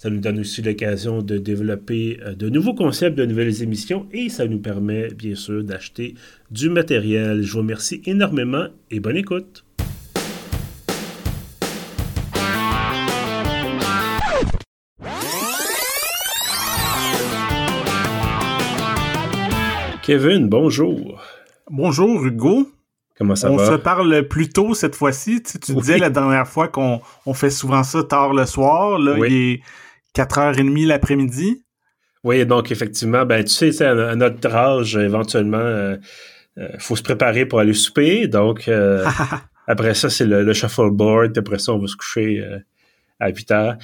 Ça nous donne aussi l'occasion de développer euh, de nouveaux concepts, de nouvelles émissions et ça nous permet bien sûr d'acheter du matériel. Je vous remercie énormément et bonne écoute. Kevin, bonjour. Bonjour Hugo. Comment ça va? On se parle plus tôt cette fois-ci. Tu, disais la dernière fois qu'on fait souvent ça tard le soir. Là, il est 4h30 l'après-midi? Oui, donc effectivement, ben tu sais, à, notre âge, éventuellement, il euh, euh, faut se préparer pour aller souper. Donc euh, après ça, c'est le, shuffleboard. après ça, on va se coucher à 8 heures.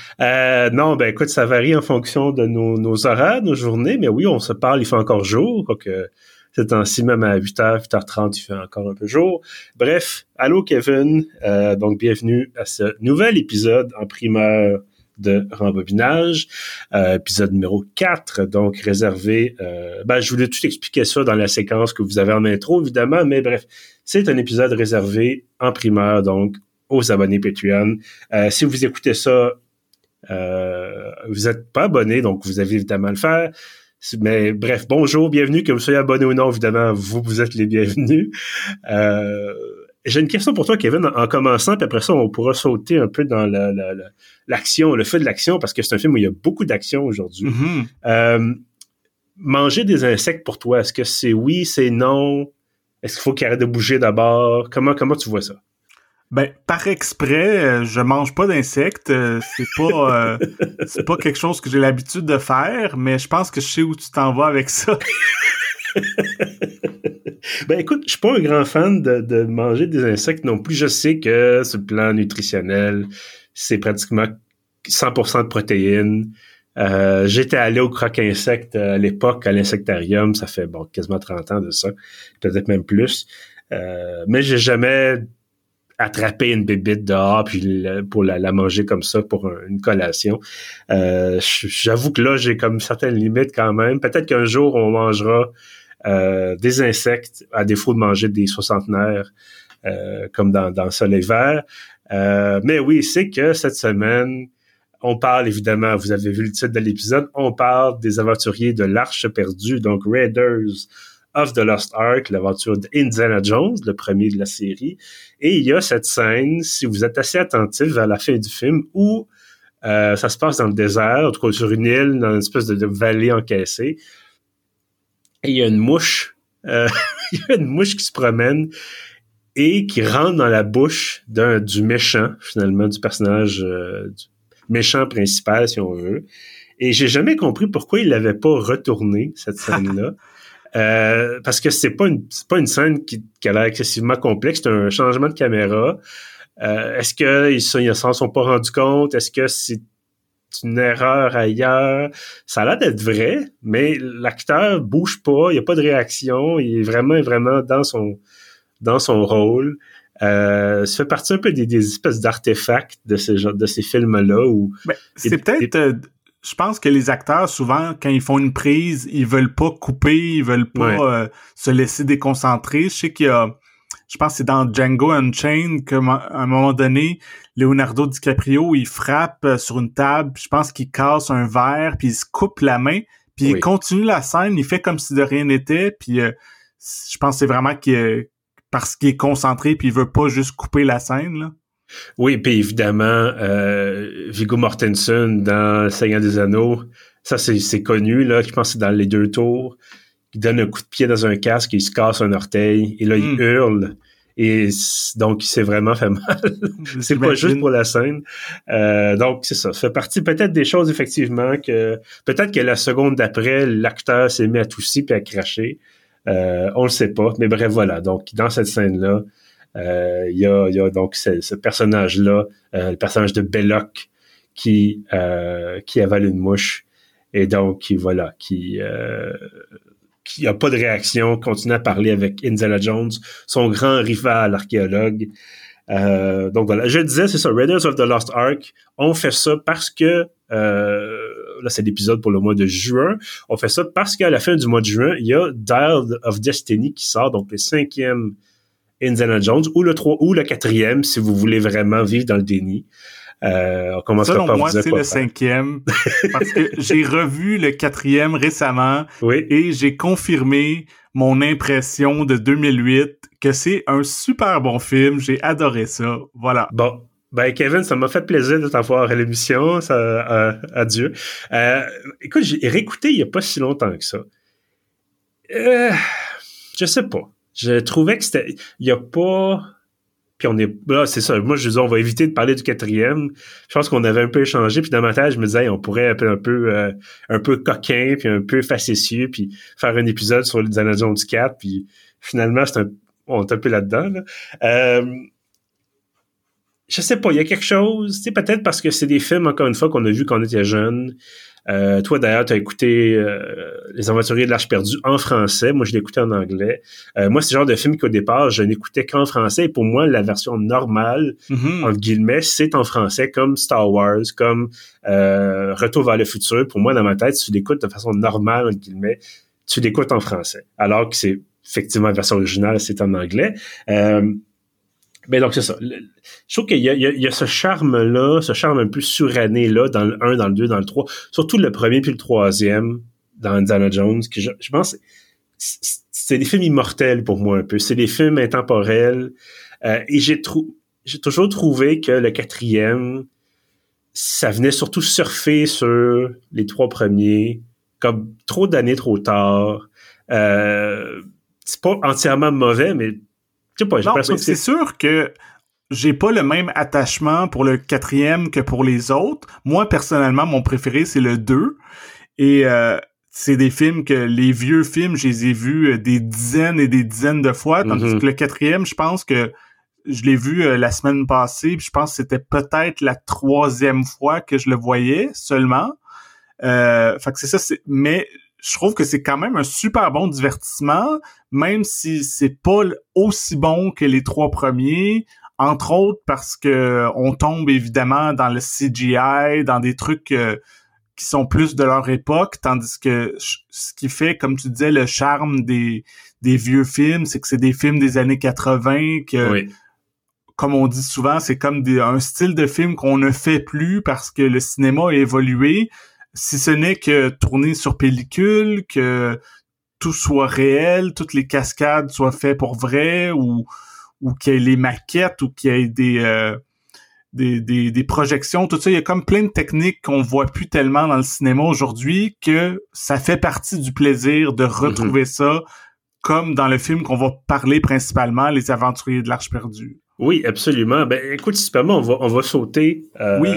non, ben écoute, ça varie en fonction de nos, nos, horaires, nos journées, mais oui, on se parle, il fait encore jour, que c'est temps-ci, même à 8h, 8h30, il fait encore un peu jour. Bref, allô Kevin, euh, donc bienvenue à ce nouvel épisode en primeur de rembobinage, euh, épisode numéro 4, donc réservé, euh, ben, je voulais tout expliquer ça dans la séquence que vous avez en intro, évidemment, mais bref, c'est un épisode réservé en primeur, donc aux abonnés Patreon. Euh, si vous écoutez ça, euh, vous n'êtes pas abonné, donc vous avez évidemment à le faire. Mais bref, bonjour, bienvenue, que vous soyez abonné ou non, évidemment, vous, vous êtes les bienvenus. J'ai une question pour toi, Kevin, en, commençant, puis après ça, on pourra sauter un peu dans l'action, le fait de l'action, parce que c'est un film où il y a beaucoup d'action aujourd'hui. Mm-hmm. Euh, manger des insectes pour toi, est-ce que c'est oui, c'est non? Est-ce qu'il faut qu'il arrête de bouger d'abord? Comment, comment tu vois ça? Ben, par exprès, euh, je mange pas d'insectes. Euh, c'est pas, euh, c'est pas quelque chose que j'ai l'habitude de faire, mais je pense que je sais où tu t'en vas avec ça. ben écoute, je suis pas un grand fan de, manger des insectes non plus. Je sais que sur le plan nutritionnel, c'est pratiquement 100% de protéines. J'étais allé au croque-insecte à l'époque, à l'insectarium, ça fait bon quasiment 30 ans de ça, peut-être même plus. mais j'ai jamais attraper une bébite dehors puis pour la, manger comme ça pour une collation. Euh, j'avoue que là, j'ai comme certaines limites quand même. Peut-être qu'un jour, on mangera euh, des insectes à défaut de manger des soixantenaires euh, comme dans, dans le soleil vert. mais oui, c'est que cette semaine, on parle évidemment, vous avez vu le titre de l'épisode, on parle des aventuriers de l'Arche perdue, donc Raiders of the Lost Ark, l'aventure d'Indiana Jones, le premier de la série. Et il y a cette scène, si vous êtes assez attentif à la fin du film, où euh, ça se passe dans le désert, en tout cas sur une île, dans une espèce de, vallée encaissée. Et il y a une mouche, euh, il y a une mouche qui se promène et qui rentre dans la bouche d'un du méchant, finalement, du personnage euh, du méchant principal, si on veut. Et j'ai jamais compris pourquoi il l'avait pas retourné, cette scène-là. Euh, parce que c'est pas une pas une scène qui, qui a l'air excessivement complexe, c'est un changement de caméra. Euh, est-ce qu'ils ne s'en sont pas rendus compte? Est-ce que c'est une erreur ailleurs? Ça a l'air d'être vrai, mais l'acteur bouge pas, il n'y a pas de réaction, il est vraiment, vraiment dans son dans son rôle. Euh, ça fait partie un peu des, espèces d'artefacts de ces de ces films-là où ben, c'est peut-être euh, je pense que les acteurs, souvent, quand ils font une prise, ils veulent pas couper, ils veulent pas euh, se laisser déconcentrer. Je sais qu'il y a, je pense que c'est dans Django Unchained qu'à un moment donné, Leonardo DiCaprio, il frappe euh, sur une table, je pense qu'il casse un verre, puis il se coupe la main, puis il continue la scène, il fait comme si de rien n'était, puis euh, je pense que c'est vraiment qu'il parce qu'il est concentré, puis il veut pas juste couper la scène, là. Oui, puis évidemment, euh, Viggo Mortensen dans Seigneur des Anneaux, ça c'est connu, là, je pense que c'est dans les deux tours. Il donne un coup de pied dans un casque, il se casse un orteil, et là, il hmm. hurle. Et donc, il s'est vraiment fait mal. c'est pas juste pour la scène. Euh, donc, c'est ça. Ça fait partie peut-être des choses, effectivement, que peut-être que la seconde d'après, l'acteur s'est mis à tousser puis à cracher. Euh, on le sait pas. Mais bref, voilà. Donc, dans cette scène-là, euh, il y, a, donc ce, personnage-là, euh, le personnage de Belloc qui, euh, qui avale une mouche. et donc qui voilà, qui euh, qui a pas de réaction, continue à parler avec Indiana Jones, son grand rival archéologue. Euh, donc voilà, je disais, c'est ça, Raiders of the Lost Ark, on fait ça parce que, euh, là c'est l'épisode pour le mois de juin, on fait ça parce qu'à la fin du mois de juin, il y a Dial of Destiny qui sort, donc le cinquième Indiana Jones, ou le 3, ou le quatrième, si vous voulez vraiment vivre dans le déni. Euh, on commence Selon par moi, c'est le cinquième. parce que j'ai revu le quatrième récemment. Oui. Et j'ai confirmé mon impression de 2008 que c'est un super bon film. J'ai adoré ça. Voilà. Bon. Ben, Kevin, ça m'a fait plaisir de t'avoir à l'émission. Ça, euh, adieu. Euh, écoute, j'ai réécouté il y a pas si longtemps que ça. Euh, je sais pas. Je trouvais que c'était, il y a pas, on est là, c'est ça. Moi, je dis, on va éviter de parler du quatrième. Je pense qu'on avait un peu échangé. Puis dans ma tête, je me disais, on pourrait peu, un peu, euh, un peu coquin, puis un peu facétieux, puis faire un épisode sur les Jones du 4. Puis finalement, c'est un, on est un peu là-dedans. Là. Euh, je sais pas, il y a quelque chose, tu sais, peut-être parce que c'est des films, encore une fois, qu'on a vu quand on était jeune. Euh, toi, d'ailleurs, tu as écouté euh, Les Aventuriers de l'Arche perdue en français. Moi, je l'ai écouté en anglais. Euh, moi, c'est le genre de film qu'au départ, je n'écoutais qu'en français. Et pour moi, la version normale, mm-hmm. entre guillemets, c'est en français, comme Star Wars, comme Retour vers le futur. Pour moi, dans ma tête, si tu l'écoutes de façon normale, entre guillemets, tu l'écoutes en français. Alors que c'est effectivement la version originale, c'est en anglais. Mais donc, c'est ça. Je trouve qu'il y, y a, ce charme-là, ce charme un peu suranné-là, dans le 1, dans le 2, dans le 3. Surtout le premier puis le troisième, dans Indiana Jones, que je, je pense, c'est des films immortels pour moi un peu. C'est des films intemporels. Euh, et j'ai j'ai toujours trouvé que le quatrième, ça venait surtout surfer sur les trois premiers, comme trop d'années trop tard. Euh, c'est pas entièrement mauvais, mais c'est sûr que j'ai pas le même attachement pour le quatrième que pour les autres. Moi, personnellement, mon préféré, c'est le 2. Et euh, c'est des films que les vieux films, je les ai vus euh, des dizaines et des dizaines de fois. Tandis mm-hmm. que le quatrième, je pense que je l'ai vu euh, la semaine passée. Puis je pense que c'était peut-être la troisième fois que je le voyais seulement. Euh, fait que c'est ça. Mais je trouve que c'est quand même un super bon divertissement, même si c'est pas aussi bon que les trois premiers, entre autres parce que on tombe évidemment dans le CGI, dans des trucs euh, qui sont plus de leur époque, tandis que ce qui fait, comme tu disais, le charme des, des vieux films, c'est que c'est des films des années 80 que, comme on dit souvent, c'est comme des, un style de film qu'on ne fait plus parce que le cinéma a évolué si ce n'est que tourner sur pellicule, que tout soit réel, toutes les cascades soient faites pour vrai, ou, ou qu'il y ait les maquettes, ou qu'il y ait des, euh, des, des, projections, tout ça. Il y a comme plein de techniques qu'on voit plus tellement dans le cinéma aujourd'hui que ça fait partie du plaisir de retrouver mhm. ça comme dans le film qu'on va parler principalement, Les Aventuriers de l'Arche perdue. Oui, absolument. Ben, écoute, si on va, on va sauter euh, oui.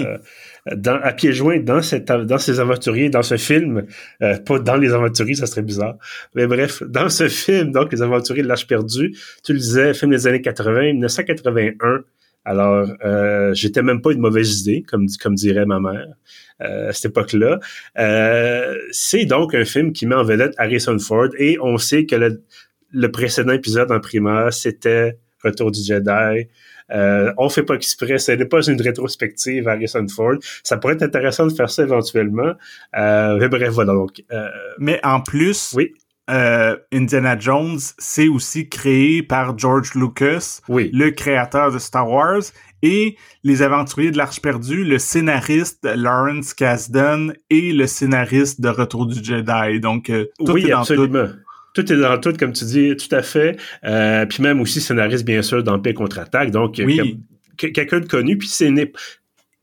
Dans, à pieds joints dans, cette, dans ces aventuriers, dans ce film. Euh, pas dans les aventuriers, ça serait bizarre. Mais bref, dans ce film, donc Les Aventuriers de l'Âge perdu, tu le disais, film des années 80, 1981. Alors, euh, j'étais même pas une mauvaise idée, comme, comme dirait ma mère euh, à cette époque-là. Euh, c'est donc un film qui met en vedette Harrison Ford et on sait que le, le précédent épisode en primaire, c'était Retour du Jedi. Euh, on fait pas exprès, ce n'est pas une rétrospective à Harrison Ford. Ça pourrait être intéressant de faire ça éventuellement. Euh, mais bref, voilà. Donc, euh, mais en plus, oui. Euh, Indiana Jones, c'est aussi créé par George Lucas, oui. le créateur de Star Wars, et Les Aventuriers de l'Arche perdue, le scénariste Lawrence Kasdan et le scénariste de Retour du Jedi. Donc, euh, tout oui, est dans absolument tout est dans tout, comme tu dis, tout à fait. Euh, puis même aussi scénariste, bien sûr, dans Paix contre-attaque. Donc, quelqu'un de connu. Puis c'est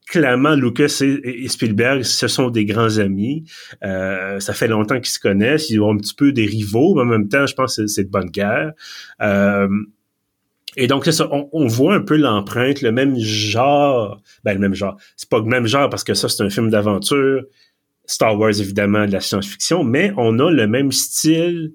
clairement, Lucas et, Spielberg, ce sont des grands amis. Euh, ça fait longtemps qu'ils se connaissent. Ils ont un petit peu des rivaux, mais en même temps, je pense que c'est de bonne guerre. Euh, et donc, ça, on, voit un peu l'empreinte, le même genre, ben le même genre. C'est pas le même genre parce que ça, c'est un film d'aventure. Star Wars, évidemment, de la science-fiction, mais on a le même style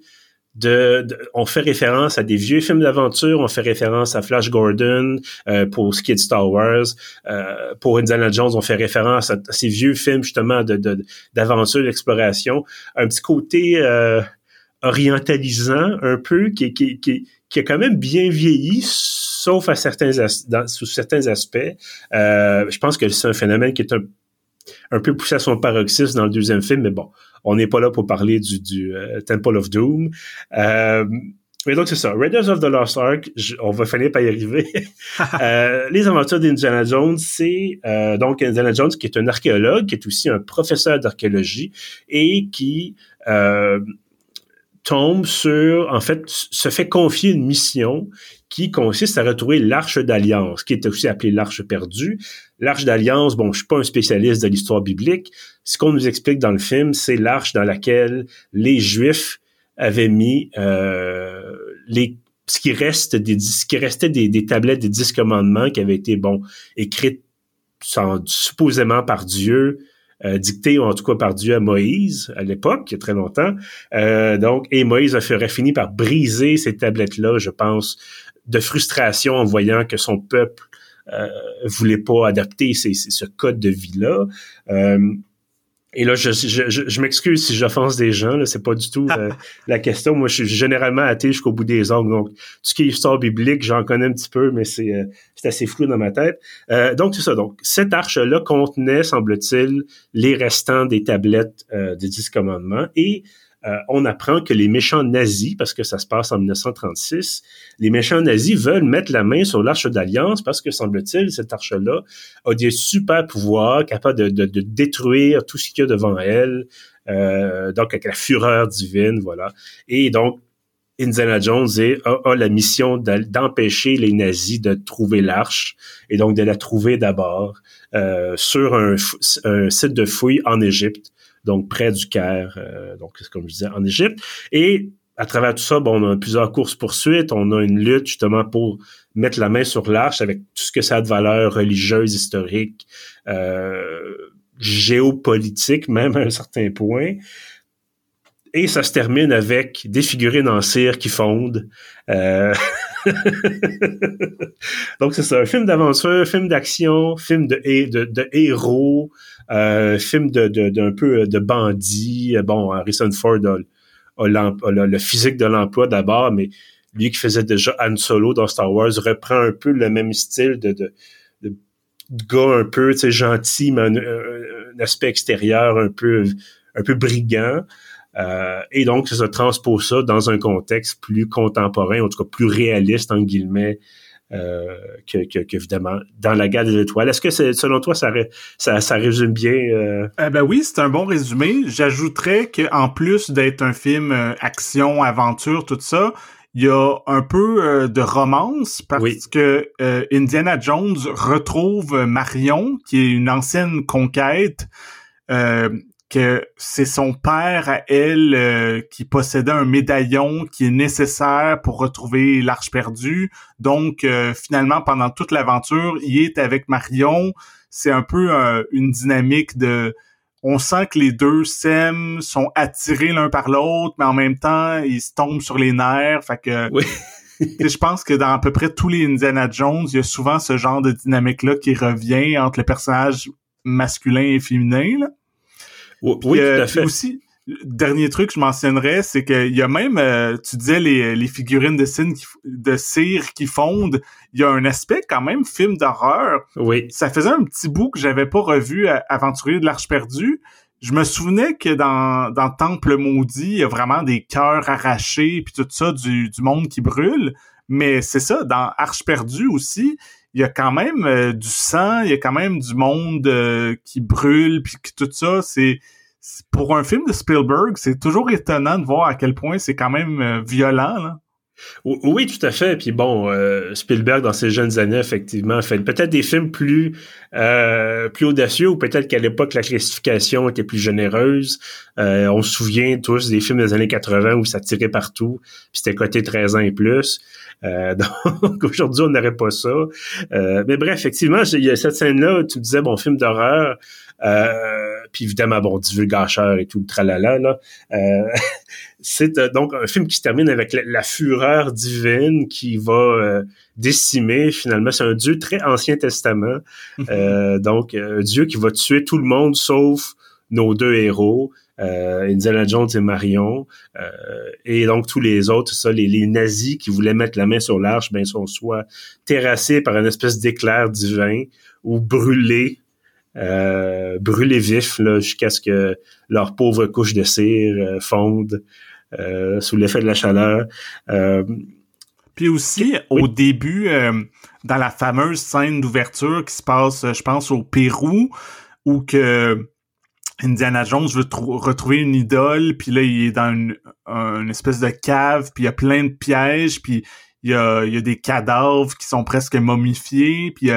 de, on fait référence à des vieux films d'aventure, on fait référence à Flash Gordon euh, pour ce qui est de Star Wars, euh, pour Indiana Jones, on fait référence à, ces vieux films justement de d'aventure, d'exploration, un petit côté euh, orientalisant un peu qui, qui, qui, qui a quand même bien vieilli, sauf à certains sous certains aspects. Euh, je pense que c'est un phénomène qui est un, un peu poussé à son paroxysme dans le deuxième film, mais bon, on n'est pas là pour parler du, du euh, Temple of Doom. Euh, mais donc c'est ça, Raiders of the Lost Ark, on va finir par y arriver. euh, les aventures d'Indiana Jones, c'est euh, donc Indiana Jones qui est un archéologue, qui est aussi un professeur d'archéologie et qui euh, tombe sur, en fait, se fait confier une mission qui consiste à retrouver l'arche d'alliance, qui est aussi appelée l'arche perdue. L'arche d'alliance, bon, je suis pas un spécialiste de l'histoire biblique. Ce qu'on nous explique dans le film, c'est l'arche dans laquelle les Juifs avaient mis euh, les ce qui reste des qui restait des, des, tablettes des dix commandements qui avaient été bon écrites sans, supposément par Dieu euh, dicté en tout cas par Dieu à Moïse à l'époque, il y a très longtemps. Euh, donc, et Moïse aurait fini par briser ces tablettes-là, je pense, de frustration en voyant que son peuple euh, voulait pas adapter ce code de vie-là. Euh, et là, je, je, je, m'excuse si j'offense des gens, là, c'est pas du tout euh, la question. Moi, je suis généralement athée jusqu'au bout des ongles. Donc, tout ce qui est histoire biblique, j'en connais un petit peu, mais c'est euh, assez flou dans ma tête. Euh, donc, c'est ça. Donc, cette arche-là contenait, semble-t-il, les restants des tablettes des dix commandements. Et euh, on apprend que les méchants nazis, parce que ça se passe en 1936, les méchants nazis veulent mettre la main sur l'arche d'alliance parce que, semble-t-il, cette arche-là a des super pouvoirs capables de, détruire tout ce qu'il y a devant elle, euh, donc avec la fureur divine, voilà. Et donc, Indiana Jones a, la mission d'empêcher les nazis de trouver l'arche et donc de la trouver d'abord euh, sur un, un, site de fouille en Égypte donc près du Caire, euh, donc comme je disais, en Égypte. Et à travers tout ça, bon, on a plusieurs courses poursuites, on a une lutte justement pour mettre la main sur l'arche avec tout ce que ça a de valeur religieuse, historique, euh, géopolitique même à un certain point. Et ça se termine avec des figurines en cire qui fondent. Euh... Donc c'est ça, un film d'aventure, film d'action, film de héros, euh, film de, d'un peu de bandit. Bon, Harrison Ford a, le physique de l'emploi d'abord, mais lui qui faisait déjà Han Solo dans Star Wars reprend un peu le même style de, de, de gars un peu gentil, mais un, aspect extérieur un peu un peu brigand. Euh, et donc, ça se transpose ça dans un contexte plus contemporain, en tout cas plus réaliste, en guillemets, euh, que, que, évidemment dans la gare des étoiles. Est-ce que selon toi ça, ça, ça résume bien euh... eh ben oui, c'est un bon résumé. J'ajouterais que en plus d'être un film euh, action, aventure, tout ça, il y a un peu euh, de romance parce que Indiana Jones retrouve Marion, qui est une ancienne conquête que c'est son père à elle euh, qui possédait un médaillon qui est nécessaire pour retrouver l'arche perdue. Donc euh, finalement pendant toute l'aventure, il est avec Marion. C'est un peu euh, une dynamique de on sent que les deux s'aiment, sont attirés l'un par l'autre, mais en même temps, ils se tombent sur les nerfs. Fait que oui. je pense que dans à peu près tous les Indiana Jones, il y a souvent ce genre de dynamique-là qui revient entre les personnages masculins et féminins. Là. Oui, tout à fait. Aussi, dernier truc que je mentionnerais, c'est qu'il y a même, euh, tu disais les, les figurines de, cire, de cire qui fondent. Il y a un aspect quand même film d'horreur. Oui. Ça faisait un petit bout que j'avais pas revu à Aventurier de l'Arche perdue. Je me souvenais que dans, dans Temple maudit, il y a vraiment des cœurs arrachés puis tout ça du, du monde qui brûle. Mais c'est ça, dans Arche perdue aussi, il y a quand même euh, du sang, il y a quand même du monde euh, qui brûle, puis tout ça, c'est pour un film de Spielberg, c'est toujours étonnant de voir à quel point c'est quand même euh, violent. Là. Oui, tout à fait. Puis bon, Spielberg dans ses jeunes années, effectivement, fait peut-être des films plus plus audacieux ou peut-être qu'à l'époque la classification était plus généreuse. on se souvient tous des films des années 80 où ça tirait partout, puis c'était côté 13 ans et plus. Euh, donc aujourd'hui, on n'aurait pas ça. Euh, mais bref, effectivement, il y a cette scène-là, tu disais, bon, film d'horreur. Euh, puis évidemment, bon, divulgateur et tout, tralala, là. Euh, c'est euh, donc un film qui se termine avec la, fureur divine qui va décimer, finalement, c'est un dieu très ancien testament, mhm. donc un dieu qui va tuer tout le monde sauf nos deux héros, euh, Indiana Jones et Marion, euh, et donc tous les autres, ça, les, les, nazis qui voulaient mettre la main sur l'arche, ben sont soit terrassés par une espèce d'éclair divin ou brûlés, euh, brûlés vifs jusqu'à ce que leur pauvre couche de cire euh, fonde euh, sous l'effet de la chaleur. Puis aussi, au début, dans la fameuse scène d'ouverture qui se passe, je pense, au Pérou, où que Indiana Jones veut retrouver une idole, puis là, il est dans une, espèce de cave, puis il y a plein de pièges, puis il y a, il y a des cadavres qui sont presque momifiés, puis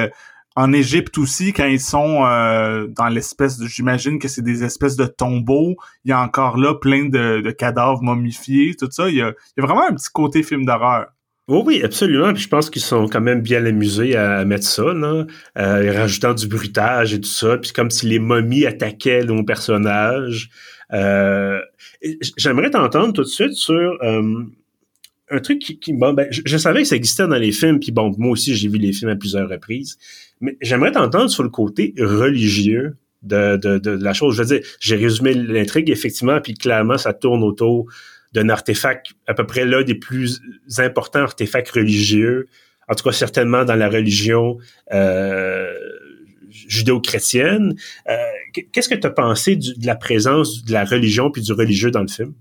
en Égypte aussi, quand ils sont euh, dans l'espèce. J'imagine que c'est des espèces de tombeaux, il y a encore là plein de, de cadavres momifiés, tout ça. Il y, a, il y a vraiment un petit côté film d'horreur. Oui, oui, absolument. Puis je pense qu'ils sont quand même bien amusés à, mettre ça, là, euh, rajoutant du bruitage et tout ça. Puis comme si les momies attaquaient nos personnages. Euh, J'aimerais t'entendre tout de suite sur euh, un truc qui, ben, je, savais que ça existait dans les films. Puis bon, moi aussi j'ai vu les films à plusieurs reprises. Mais j'aimerais t'entendre sur le côté religieux de, de, de, la chose. Je veux dire, j'ai résumé l'intrigue effectivement, puis clairement ça tourne autour d'un artefact à peu près l'un des plus importants artefacts religieux, en tout cas certainement dans la religion euh, judéo-chrétienne. Euh, qu'est-ce que tu as pensé de la présence de la religion puis du religieux dans le film?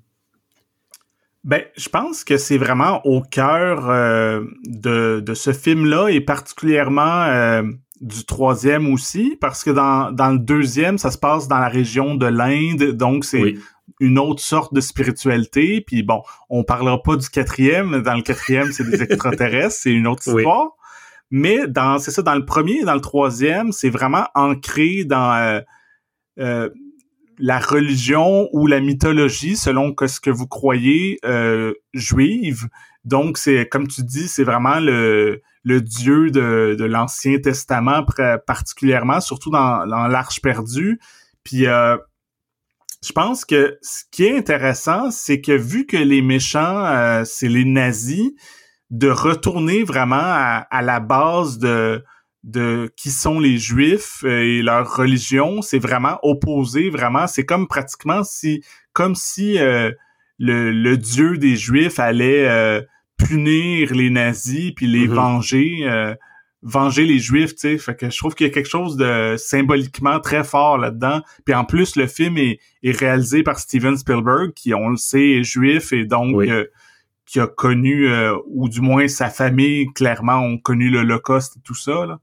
Ben, je pense que c'est vraiment au cœur euh, de, de ce film-là et particulièrement du troisième aussi, parce que dans, dans le deuxième, ça se passe dans la région de l'Inde, donc c'est une autre sorte de spiritualité. Puis bon, on parlera pas du quatrième. Dans le quatrième, c'est des extraterrestres, c'est une autre histoire. Mais dans, c'est ça, dans le premier et dans le troisième, c'est vraiment ancré dans euh, euh, la religion ou la mythologie, selon que ce que vous croyez euh, juive. Donc, c'est comme tu dis, c'est vraiment le, le Dieu de, de l'Ancien Testament particulièrement, surtout dans, l'Arche perdue. Puis euh, je pense que ce qui est intéressant, c'est que vu que les méchants, euh, c'est les nazis, de retourner vraiment à, la base de, de qui sont les juifs euh, et leur religion, c'est vraiment opposé, vraiment. C'est comme pratiquement si, comme si euh, le, le, dieu des juifs allait punir les nazis puis les mm-hmm. venger venger les juifs, tu sais. Fait que je trouve qu'il y a quelque chose de symboliquement très fort là-dedans. Puis en plus, le film est, réalisé par Steven Spielberg, qui, on le sait, est juif et donc euh, qui a connu, euh, ou du moins sa famille, clairement, ont connu l'Holocauste et tout ça, là.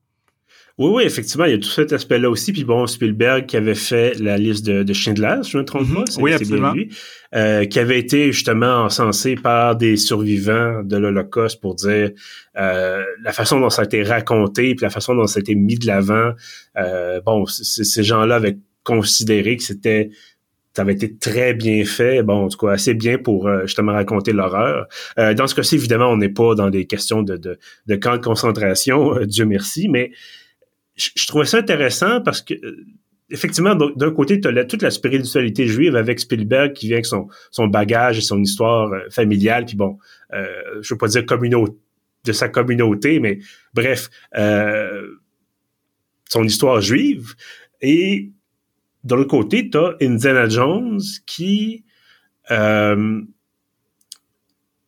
Oui, oui, effectivement, il y a tout cet aspect-là aussi. Puis bon, Spielberg qui avait fait la liste de, de Schindler, je me trompe mhm. pas, oui, absolument. Bien lui, euh, qui avait été justement encensé par des survivants de l'Holocauste pour dire euh, la façon dont ça a été raconté, puis la façon dont ça a été mis de l'avant. Euh, bon, ces gens-là avaient considéré que c'était ça avait été très bien fait, bon, en tout cas, assez bien pour euh, justement raconter l'horreur. Euh, dans ce cas-ci, évidemment, on n'est pas dans des questions de, de, de camp de concentration, Dieu merci, mais je, trouvais ça intéressant parce que euh, effectivement, d'un côté, tu as toute la spiritualité juive avec Spielberg qui vient avec son, bagage et son histoire euh, familiale, puis bon, euh, je veux pas dire communauté de sa communauté, mais bref, euh, son histoire juive. Et de l'autre côté, tu as Indiana Jones qui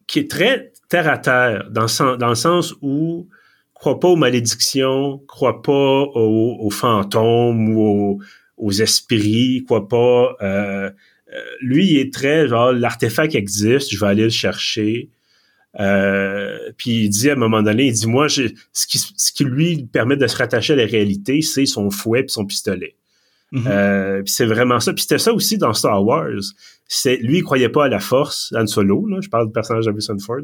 qui est très terre à terre dans, dans le sens où crois pas aux malédictions, crois pas aux, fantômes ou aux, esprits, crois pas. Euh, euh, lui, il est très genre l'artefact existe, je vais aller le chercher. Euh, puis il dit à un moment donné, il dit moi, ce qui, ce qui lui permet de se rattacher à la réalité, c'est son fouet et son pistolet. Mm-hmm. puis c'est vraiment ça. Puis c'était ça aussi dans Star Wars. C'est lui, il croyait pas à la force. Han Solo, là, je parle du personnage d'Harrison Ford.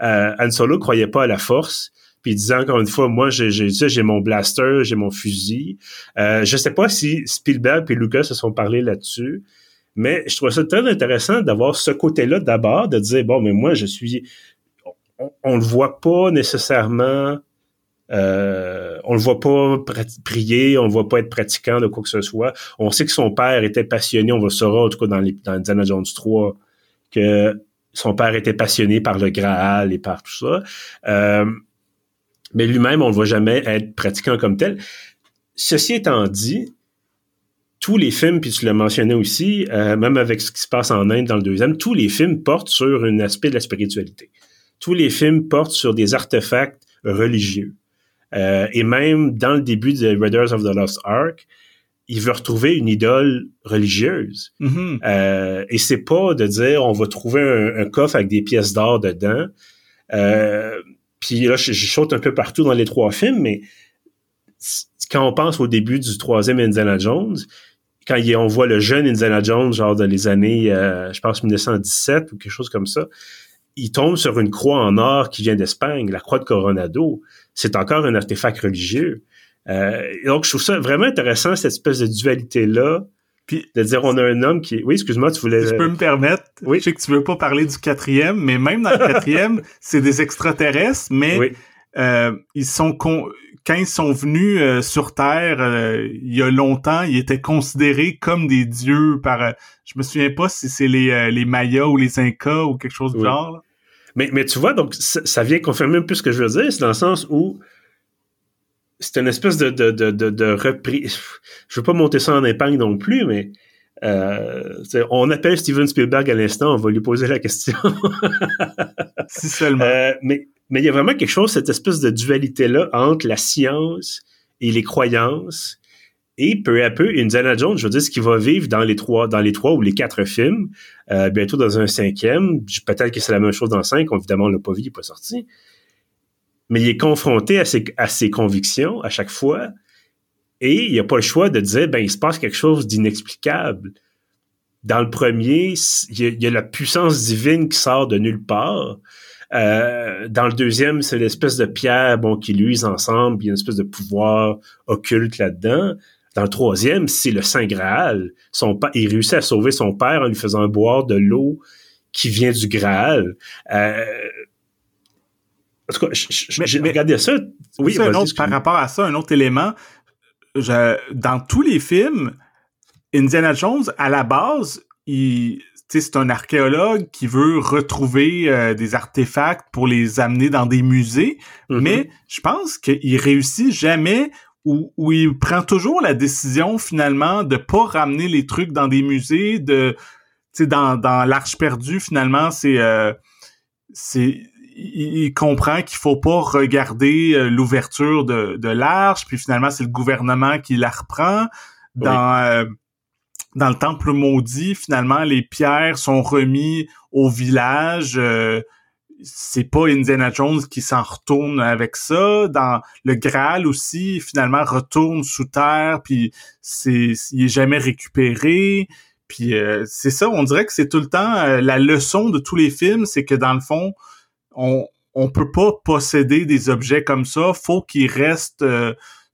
Euh, Han Solo croyait pas à la force. Puis il disait encore une fois, moi j'ai j'ai mon blaster, j'ai mon fusil. Euh, je sais pas si Spielberg et Lucas se sont parlé là-dessus, mais je trouve ça très intéressant d'avoir ce côté-là d'abord, de dire bon, mais moi je suis, on, le voit pas nécessairement Euh, on le voit pas prier, on le voit pas être pratiquant de quoi que ce soit. On sait que son père était passionné, on le saura en tout cas dans, les, dans Jones 3, que son père était passionné par le Graal et par tout ça. Euh, mais lui-même, on le voit jamais être pratiquant comme tel. Ceci étant dit, tous les films, puis tu l'as mentionné aussi, euh, même avec ce qui se passe en Inde dans le deuxième, tous les films portent sur un aspect de la spiritualité. Tous les films portent sur des artefacts religieux. Euh, et même dans le début de Raiders of the Lost Ark, il veut retrouver une idole religieuse. Mm-hmm. euh, et c'est pas de dire on va trouver un, coffre avec des pièces d'or dedans. Euh, puis là, je, je, saute un peu partout dans les trois films, mais quand on pense au début du troisième Indiana Jones, quand on voit le jeune Indiana Jones, genre dans les années, euh, je pense 1917 ou quelque chose comme ça, il tombe sur une croix en or qui vient d'Espagne, la croix de Coronado. C'est encore un artefact religieux. Euh, donc, je trouve ça vraiment intéressant, cette espèce de dualité-là. Puis, de dire, on a un homme qui... Oui, excuse-moi, tu voulais... Je peux me permettre. Oui. Je sais que tu veux pas parler du quatrième, mais même dans le quatrième, c'est des extraterrestres, mais euh, ils sont... Con quand ils sont venus euh, sur Terre euh, il y a longtemps, ils étaient considérés comme des dieux par. Je me souviens pas si c'est les, les Mayas ou les Incas ou quelque chose du genre. Mais, mais tu vois, donc ça, vient confirmer un peu ce que je veux dire, c'est dans le sens où c'est une espèce de, de, de, de, de reprise. Je veux pas monter ça en épingle non plus, mais on appelle Steven Spielberg à l'instant, on va lui poser la question. si seulement. mais mais il y a vraiment quelque chose, cette espèce de dualité-là entre la science et les croyances. Et peu à peu, Indiana Jones, je veux dire, ce qui va vivre dans les trois, dans les trois ou les quatre films, euh, bientôt dans un cinquième, peut-être que c'est la même chose dans cinq, évidemment, on l'a pas vu, il n'est pas sorti. Mais il est confronté à ses, à ses convictions à chaque fois, et il n'y a pas le choix de dire, ben, il se passe quelque chose d'inexplicable. Dans le premier, il y, a, la puissance divine qui sort de nulle part. Euh, dans le deuxième, c'est l'espèce de pierre bon, qui luise ensemble, il y a une espèce de pouvoir occulte là-dedans. Dans le troisième, c'est le Saint Graal. Son il réussit à sauver son père en lui faisant boire de l'eau qui vient du Graal. Euh, en tout cas, j'ai regardé ça. Oui, un autre, par rapport à ça, un autre élément, je, dans tous les films, Indiana Jones, à la base, il, c'est un archéologue qui veut retrouver euh, des artefacts pour les amener dans des musées, mm-hmm. mais je pense qu'il réussit jamais ou, il prend toujours la décision finalement de pas ramener les trucs dans des musées, de dans, dans l'Arche perdue, finalement, c'est euh, c'est il, comprend qu'il faut pas regarder euh, l'ouverture de, de l'arche, puis finalement c'est le gouvernement qui la reprend. Dans dans le temple maudit, finalement, les pierres sont remis au village. Euh, c'est pas Indiana Jones qui s'en retourne avec ça. Dans le Graal aussi, finalement, retourne sous terre, puis c'est, il est jamais récupéré. Puis euh, c'est ça, on dirait que c'est tout le temps euh, la leçon de tous les films, c'est que dans le fond, on on peut pas posséder des objets comme ça. Faut qu'ils restent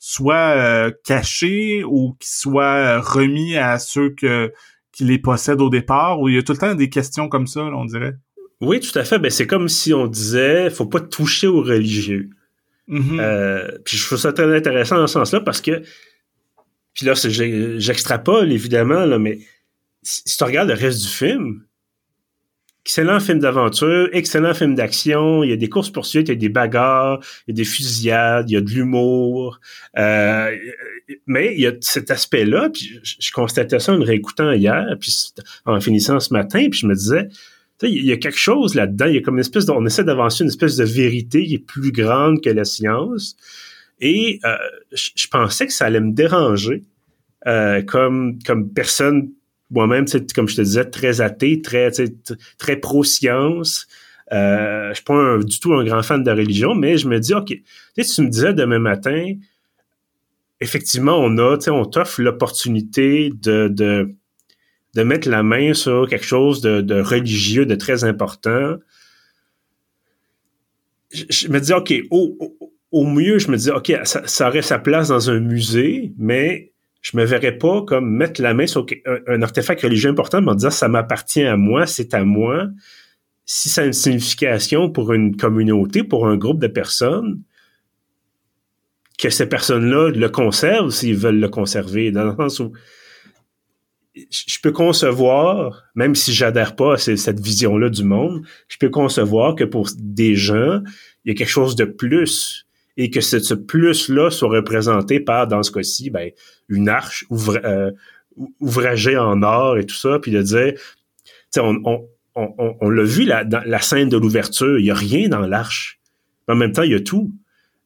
soit euh, caché ou qui soit remis à ceux que, qui les possèdent au départ, ou il y a tout le temps des questions comme ça, on dirait. Oui, tout à fait. Ben, c'est comme si on disait, faut pas toucher aux religieux. Mm-hmm. euh, puis je trouve ça très intéressant dans ce sens-là parce que, puis là, j'extrapole évidemment, là, mais si tu regardes le reste du film, excellent film d'aventure, excellent film d'action. Il y a des courses poursuites, il y a des bagarres, il y a des fusillades, il y a de l'humour. Euh, mais il y a cet aspect-là. Puis je, constatais ça en le réécoutant hier, puis en finissant ce matin, puis je me disais, il y a quelque chose là-dedans. Il y a comme une espèce de, on essaie d'avancer une espèce de vérité qui est plus grande que la science. Et euh, je, pensais que ça allait me déranger euh, comme comme personne moi-même, comme je te disais, très athée, très, très pro-science. Euh, je suis pas du tout un grand fan de religion, mais je me dis, OK, tu me disais demain matin, effectivement, on a, on t'offre l'opportunité de, de, de mettre la main sur quelque chose de, religieux, de très important. Je, me dis, OK, au, mieux, je me dis, OK, ça, ça aurait sa place dans un musée, mais je me verrais pas comme mettre la main sur un, artefact religieux important en disant ça m'appartient à moi, c'est à moi. Si ça a une signification pour une communauté, pour un groupe de personnes, que ces personnes-là le conservent s'ils veulent le conserver, dans le sens où je peux concevoir, même si j'adhère pas à cette vision-là du monde, je peux concevoir que pour des gens, il y a quelque chose de plus et que ce, plus-là soit représenté par, dans ce cas-ci, ben, une arche euh, ouvragée en or et tout ça, puis de dire, on, on, on, on l'a vu la, dans la scène de l'ouverture, il y a rien dans l'arche. En même temps, il y a tout.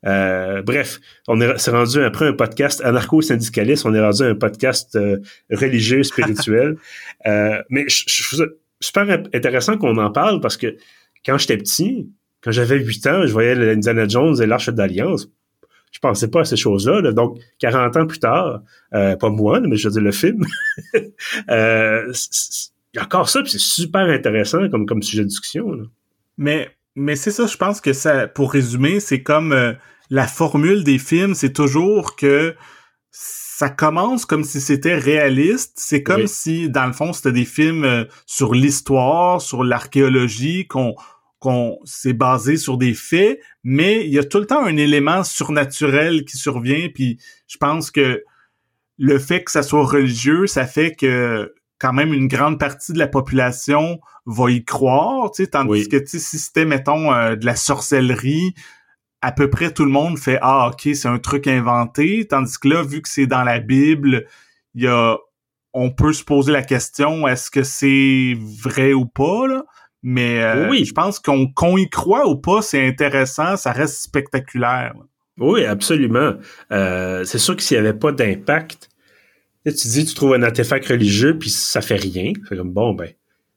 Euh, bref, on est, c'est rendu après un podcast anarcho-syndicaliste, on est rendu un podcast euh, religieux, spirituel. euh, mais je, je, super intéressant qu'on en parle parce que quand j'étais petit, quand j'avais 8 ans, je voyais Indiana Jones et l'Arche d'Alliance. Je pensais pas à ces choses-là. Donc, 40 ans plus tard, euh, pas moi, mais je veux dire le film, euh, il y a encore ça, puis c'est super intéressant comme, comme sujet de discussion. Là. Mais mais c'est ça, je pense que ça, pour résumer, c'est comme euh, la formule des films, c'est toujours que ça commence comme si c'était réaliste. C'est comme si, dans le fond, c'était des films euh, sur l'histoire, sur l'archéologie, qu'on qu'on s'est basé sur des faits, mais il y a tout le temps un élément surnaturel qui survient. Puis je pense que le fait que ça soit religieux, ça fait que quand même une grande partie de la population va y croire, tu sais, tandis que si c'était, mettons, euh, de la sorcellerie, à peu près tout le monde fait Ah, ok, c'est un truc inventé, tandis que là, vu que c'est dans la Bible, il y a on peut se poser la question est-ce que c'est vrai ou pas là? Mais euh, oui. je pense qu'on y croit ou pas, c'est intéressant, ça reste spectaculaire. Oui, absolument. Euh, c'est sûr que s'il n'y avait pas d'impact, tu dis, tu trouves un artefact religieux, puis ça fait rien. C'est comme, bon, ben,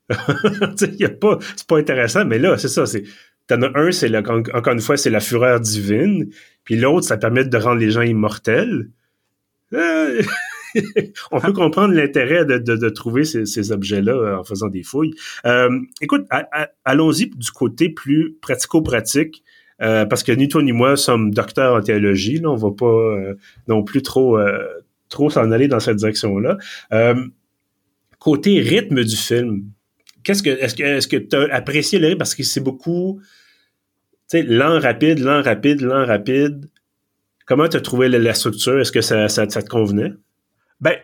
y a pas, c'est pas intéressant, mais là, c'est ça, c'est, t'en as un, c'est encore une fois, c'est la fureur divine, puis l'autre, ça permet de rendre les gens immortels. Euh, on peut comprendre l'intérêt de, trouver ces, objets-là euh, en faisant des fouilles. Euh, écoute, allons-y du côté plus pratico-pratique. Euh, parce que ni toi ni moi sommes docteurs en théologie, là, on va pas non plus trop s'en aller dans cette direction-là. Côté rythme du film, qu'est-ce que est-ce que est-ce tu as apprécié le rythme? Parce que c'est beaucoup tu sais lent rapide, lent rapide, lent rapide. Comment tu as trouvé la, structure? Est-ce que ça, ça, te convenait? Ben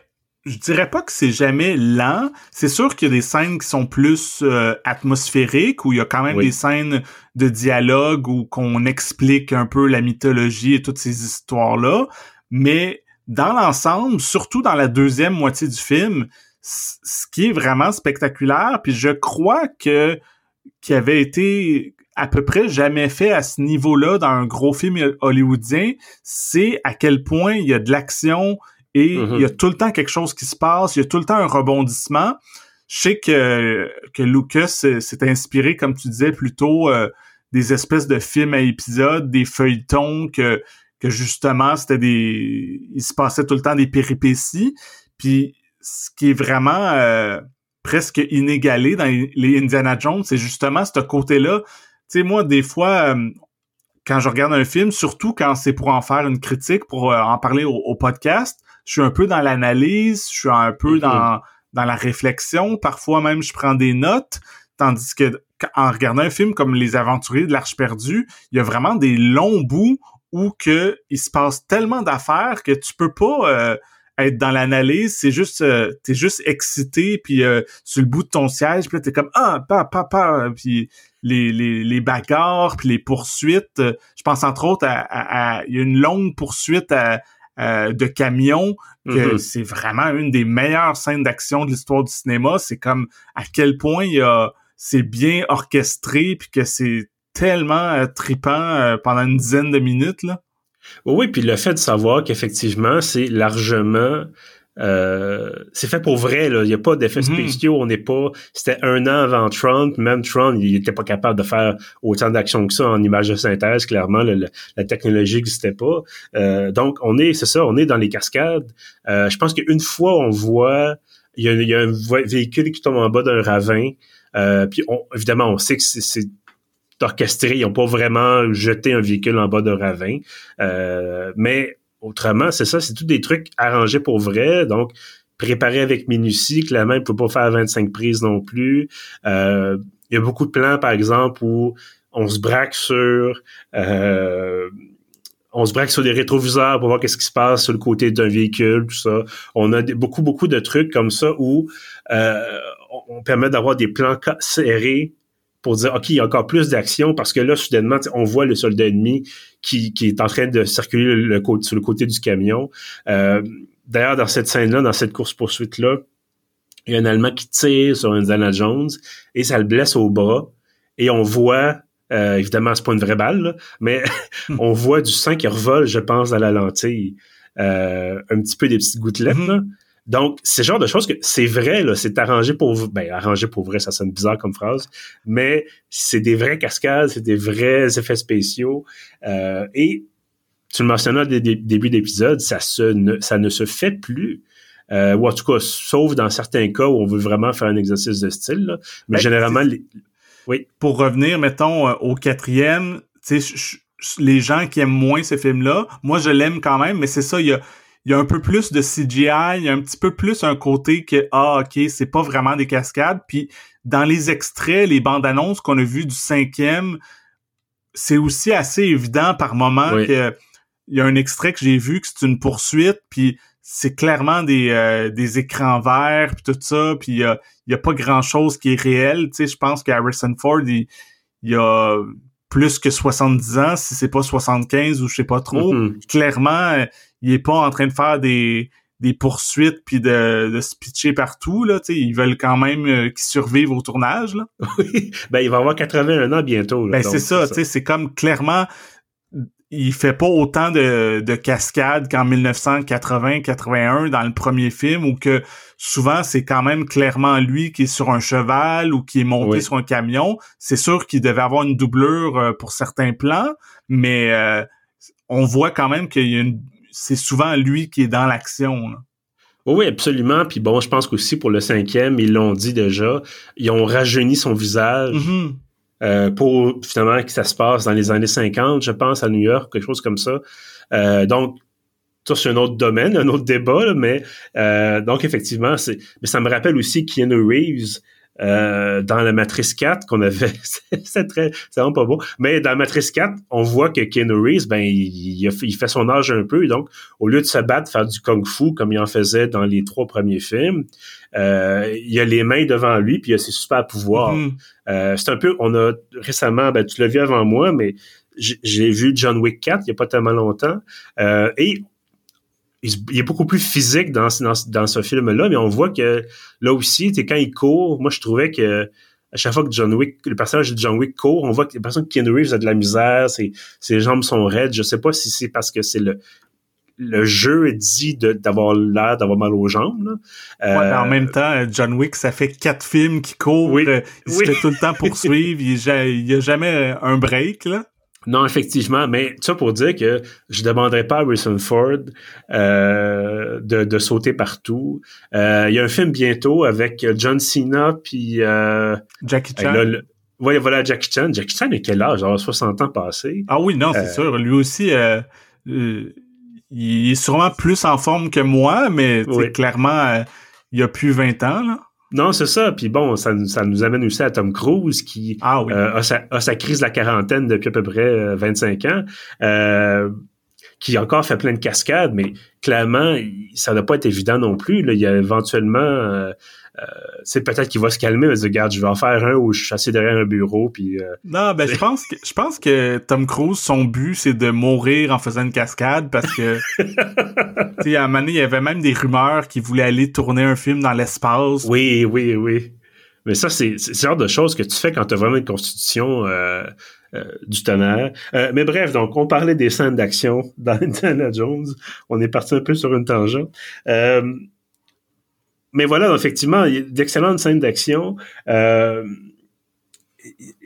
je dirais pas que c'est jamais lent. C'est sûr qu'il y a des scènes qui sont plus euh, atmosphériques, où il y a quand même des scènes de dialogue où qu'on explique un peu la mythologie et toutes ces histoires-là. Mais dans l'ensemble, surtout dans la deuxième moitié du film, ce qui est vraiment spectaculaire, puis je crois que qui avait été à peu près jamais fait à ce niveau-là dans un gros film hollywoodien, c'est à quel point il y a de l'action et il y a mm-hmm. tout le temps quelque chose qui se passe, il y a tout le temps un rebondissement. Je sais que, que Lucas s'est inspiré, comme tu disais, plutôt euh, des espèces de films à épisodes, des feuilletons que que justement c'était des il se passait tout le temps des péripéties puis ce qui est vraiment euh, presque inégalé dans les Indiana Jones c'est justement ce côté-là tu sais moi des fois euh, quand je regarde un film surtout quand c'est pour en faire une critique pour euh, en parler au, podcast je suis un peu dans l'analyse je suis un peu mm-hmm. dans dans la réflexion. Parfois même je prends des notes. Tandis que en regardant un film comme Les Aventuriers de l'Arche perdue, il y a vraiment des longs bouts où que il se passe tellement d'affaires que tu peux pas euh, être dans l'analyse, c'est juste euh, t'es juste excité puis euh, sur le bout de ton siège, puis t'es comme ah papa papa puis les, les, les bagarres puis les poursuites, je pense entre autres à il y a une longue poursuite de camions que mm-hmm. c'est vraiment une des meilleures scènes d'action de l'histoire du cinéma, c'est comme à quel point il y a c'est bien orchestré puis que c'est tellement euh, tripant euh, pendant une dizaine de minutes là. Oui, puis le fait de savoir qu'effectivement c'est largement euh, c'est fait pour vrai là. Il n'y a pas d'effets spéciaux. On n'est pas. C'était un an avant Trump. Même Trump, il n'était pas capable de faire autant d'action que ça en image de synthèse. Clairement, la technologie n'existait pas. donc, on est, c'est ça, on est dans les cascades. je pense qu'une fois, on voit, il y, a, il y a un véhicule qui tombe en bas d'un ravin. puis évidemment, on sait que c'est orchestré. Ils n'ont pas vraiment jeté un véhicule en bas de ravin. Euh, mais autrement, c'est ça, c'est tout des trucs arrangés pour vrai. Donc, préparé avec minutie. Clairement, il ne peut pas faire 25 prises non plus. Euh, il y a beaucoup de plans, par exemple, où on se braque sur... Euh, on sur des rétroviseurs pour voir qu'est-ce qui se passe sur le côté d'un véhicule, tout ça. On a beaucoup, beaucoup de trucs comme ça où euh, on permet d'avoir des plans serrés pour dire, OK, il y a encore plus d'action parce que là, soudainement, on voit le soldat ennemi qui, qui est en train de circuler le, sur le côté du camion. Euh, D'ailleurs, dans cette scène-là, dans cette course-poursuite-là, il y a un Allemand qui tire sur Indiana Jones et ça le blesse au bras. Et on voit euh, évidemment, c'est pas une vraie balle, mais on voit du sang qui revole, je pense, à la lentille. Euh, un petit peu des petites gouttelettes. Mm-hmm. Donc, c'est genre de choses que c'est vrai, là, c'est arrangé pour ben arrangé pour vrai, ça sonne bizarre comme phrase, mais c'est des vraies cascades, c'est des vrais effets spéciaux. Euh, et tu le mentionnais au début d'épisode, ça se ça ne se fait plus. Euh, ou en tout cas, sauf dans certains cas où on veut vraiment faire un exercice de style. Mais ben, généralement, les, oui. Pour revenir, mettons, euh, au quatrième, tu sais, les gens qui aiment moins ce film-là, moi je l'aime quand même, mais c'est ça, il y a, y a un peu plus de CGI, il y a un petit peu plus un côté que, ah, ok, c'est pas vraiment des cascades. Puis dans les extraits, les bandes annonces qu'on a vues du cinquième, c'est aussi assez évident par moment que il y a un extrait que j'ai vu que c'est une poursuite, puis c'est clairement des, euh, des écrans verts puis tout ça puis il y a, y a pas grand chose qui est réel tu sais je pense qu'Harrison Ford il, il a plus que 70 ans si c'est pas 75 ou je sais pas trop mm-hmm. clairement il est pas en train de faire des des poursuites puis de, de se pitcher partout là tu sais. Ils veulent quand même euh, qu'il survive au tournage là. Oui. Ben il va avoir 81 ans bientôt ben c'est ça tu sais. C'est comme clairement il fait pas autant de, de cascades qu'en 1980-81 dans le premier film ou que souvent c'est quand même clairement lui qui est sur un cheval ou qui est monté sur un camion. C'est sûr qu'il devait avoir une doublure euh, pour certains plans, mais euh, on voit quand même que c'est souvent lui qui est dans l'action. Oui, absolument. Puis bon, je pense qu'aussi pour le cinquième, ils l'ont dit déjà, ils ont rajeuni son visage. Mm-hmm. Euh, pour finalement que ça se passe dans les années 50, je pense, à New York, quelque chose comme ça. Euh, donc, ça, c'est un autre domaine, un autre débat, mais euh, donc effectivement, c'est. Mais ça me rappelle aussi Keanu Reeves euh, dans la Matrice 4 qu'on avait, c'est très, c'est vraiment pas beau. Mais dans la Matrice 4, on voit que Keanu Reeves, ben, il, il, fait son âge un peu. Donc, au lieu de se battre, faire du kung-fu comme il en faisait dans les trois premiers films, euh, il a les mains devant lui puis il a ses super pouvoirs. Mm-hmm. Euh, c'est un peu, on a récemment, ben, tu l'as vu avant moi, mais j'ai vu John Wick 4 il y a pas tellement longtemps. Euh, et il, est beaucoup plus physique dans, dans, ce film-là, mais on voit que là aussi, quand il court, moi je trouvais que à chaque fois que John Wick, le personnage de John Wick court, on voit que les personnes qui Keanu Reeves a de la misère, ses, ses jambes sont raides. Je sais pas si c'est parce que c'est le le jeu dit d'avoir l'air d'avoir mal aux jambes. Là. en euh, même temps, John Wick, ça fait quatre films qui courent. Oui, euh, il se fait tout le temps poursuivre. il n'y a, jamais un break. Là. Non, effectivement, mais ça pour dire que je demanderais pas à Wilson Ford euh, de, de, sauter partout. Euh, il y a un film bientôt avec John Cena puis euh, Jackie Chan. voilà, voilà Jackie Chan. Jackie Chan a quel âge? Genre 60 ans passés. Ah oui, non, c'est sûr. Lui aussi, il est sûrement plus en forme que moi, mais clairement, il a plus 20 ans. Là. Non, c'est ça. Puis bon, ça, ça, nous amène aussi à Tom Cruise qui ah euh, a, sa, crise de la quarantaine depuis à peu près 25 euh, ans. Euh, qui encore fait plein de cascades, mais clairement, ça n'a pas été évident non plus. Là. Il y a éventuellement c'est peut-être qu'il va se calmer, mais dire, regarde, je vais en faire un où je suis assis derrière un bureau, puis... Euh, non, ben, je pense que, je pense que Tom Cruise, son but, c'est de mourir en faisant une cascade, parce que, tu sais, à un moment donné, il y avait même des rumeurs qu'il voulait aller tourner un film dans l'espace. Oui, oui, oui. Mais ça, c'est ce genre de choses que tu fais quand tu as vraiment une constitution euh, euh, du tonnerre. mais bref, donc, on parlait des scènes d'action dans Indiana Jones. On est parti un peu sur une tangente mais voilà, effectivement, il y a d'excellentes scènes d'action. Euh,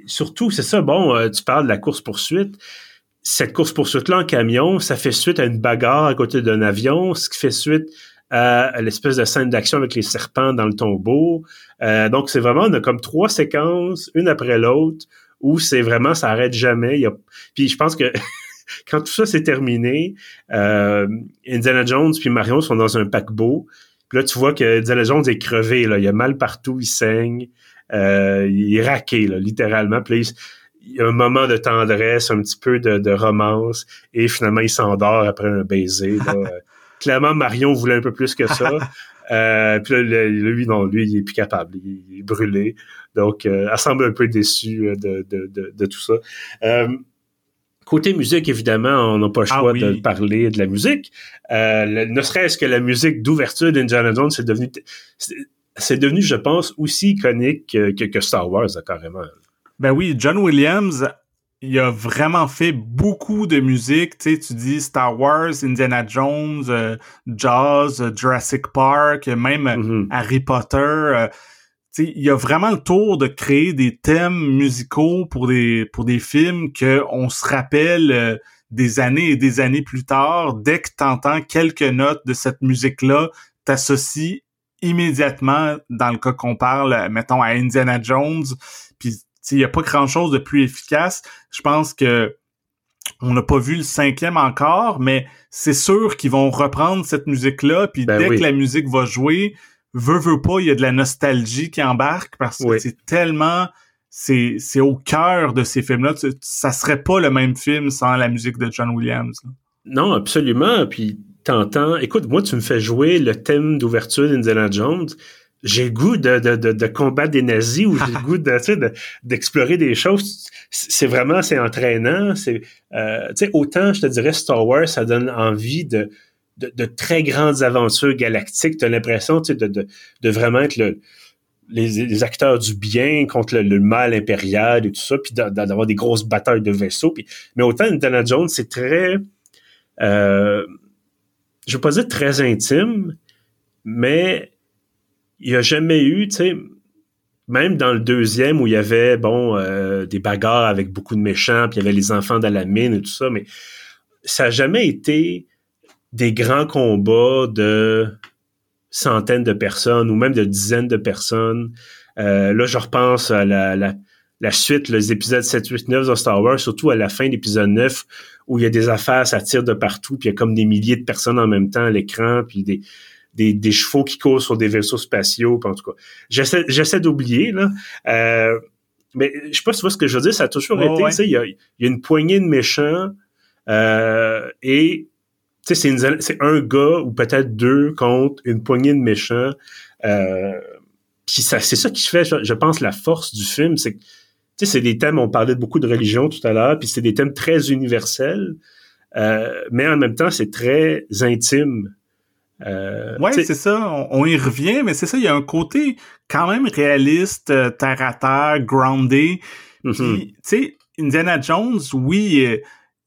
surtout, c'est ça, bon, euh, tu parles de la course-poursuite. Cette course-poursuite-là en camion, ça fait suite à une bagarre à côté d'un avion, ce qui fait suite à, l'espèce de scène d'action avec les serpents dans le tombeau. Euh, donc, c'est vraiment, on a comme trois séquences, une après l'autre, où c'est vraiment, ça arrête jamais. Puis je pense que quand tout ça s'est terminé, Indiana Jones puis Marion sont dans un paquebot. Puis là, tu vois que Indiana Jones est crevé, là. Il a mal partout, il saigne. Euh, il est raqué, là, littéralement. Puis il y a un moment de tendresse, un petit peu de, romance, et finalement il s'endort après un baiser. clairement, Marion voulait un peu plus que ça. Euh, puis là, lui, non, lui, il est plus capable. Il, est brûlé. Donc, euh, elle semble un peu déçue euh, de, de, de, tout ça. Euh, côté musique, évidemment, on n'a pas le ah choix de parler de la musique. ne serait-ce que la musique d'ouverture d'Indiana Jones, c'est devenu, c'est devenu, je pense, aussi iconique que, que, Star Wars, carrément. Ben oui, John Williams il a vraiment fait beaucoup de musique. Tu sais, tu dis Star Wars, Indiana Jones, euh, Jaws, euh, Jurassic Park, même euh, mm-hmm. Harry Potter. tu sais, il a vraiment le tour de créer des thèmes musicaux pour des pour des films que on se rappelle des années et des années plus tard. Dès que t'entends quelques notes de cette musique-là, t'associes immédiatement, dans le cas qu'on parle, mettons à Indiana Jones, puis il n'y a pas grand-chose de plus efficace. Je pense que on n'a pas vu le cinquième encore, mais c'est sûr qu'ils vont reprendre cette musique-là, puis ben dès que la musique va jouer, veut, veut pas, il y a de la nostalgie qui embarque parce que c'est tellement... C'est, c'est au cœur de ces films-là. Ça serait pas le même film sans la musique de John Williams. Non, absolument. Puis t'entends... Écoute, moi, tu me fais jouer le thème d'ouverture d'Indiana Jones j'ai le goût de, de, de, combattre des nazis ou j'ai le goût de, d'explorer des choses. C'est vraiment, c'est entraînant. C'est, euh, autant, je te dirais, Star Wars, ça donne envie de, de, de très grandes aventures galactiques. L'impression, tu sais, de, de, de vraiment être le, les, acteurs du bien contre le, mal impérial et tout ça, puis d'avoir des grosses batailles de vaisseaux. Puis, mais autant Indiana Jones, c'est très, euh, je veux pas dire très intime, mais il n'y a jamais eu, tu sais, même dans le deuxième où il y avait, bon, euh, des bagarres avec beaucoup de méchants, puis il y avait les enfants dans la mine et tout ça, mais ça n'a jamais été des grands combats de centaines de personnes ou même de dizaines de personnes. Euh, là, je repense à la, la, suite, les épisodes 7, 8, 9 de Star Wars, surtout à la fin de l'épisode 9, où il y a des affaires, ça tire de partout, puis il y a comme des milliers de personnes en même temps à l'écran, puis des, des, des, chevaux qui courent sur des vaisseaux spatiaux, en tout cas. J'essaie, j'essaie d'oublier, là. Euh, mais je sais pas si tu vois ce que je veux dire, ça a toujours été, tu sais, il y a, y a, une poignée de méchants euh, et tu sais, c'est, un gars ou peut-être deux contre une poignée de méchants. Euh, c'est ça qui fait, je, pense, la force du film, c'est que tu sais, c'est des thèmes, on parlait beaucoup de religion tout à l'heure, puis c'est des thèmes très universels, euh, mais en même temps, c'est très intime. Euh, ouais, c'est ça. On, y revient, mais c'est ça. Il y a un côté quand même réaliste, euh, terre à terre, groundé. Mm-hmm. Tu sais, Indiana Jones, oui,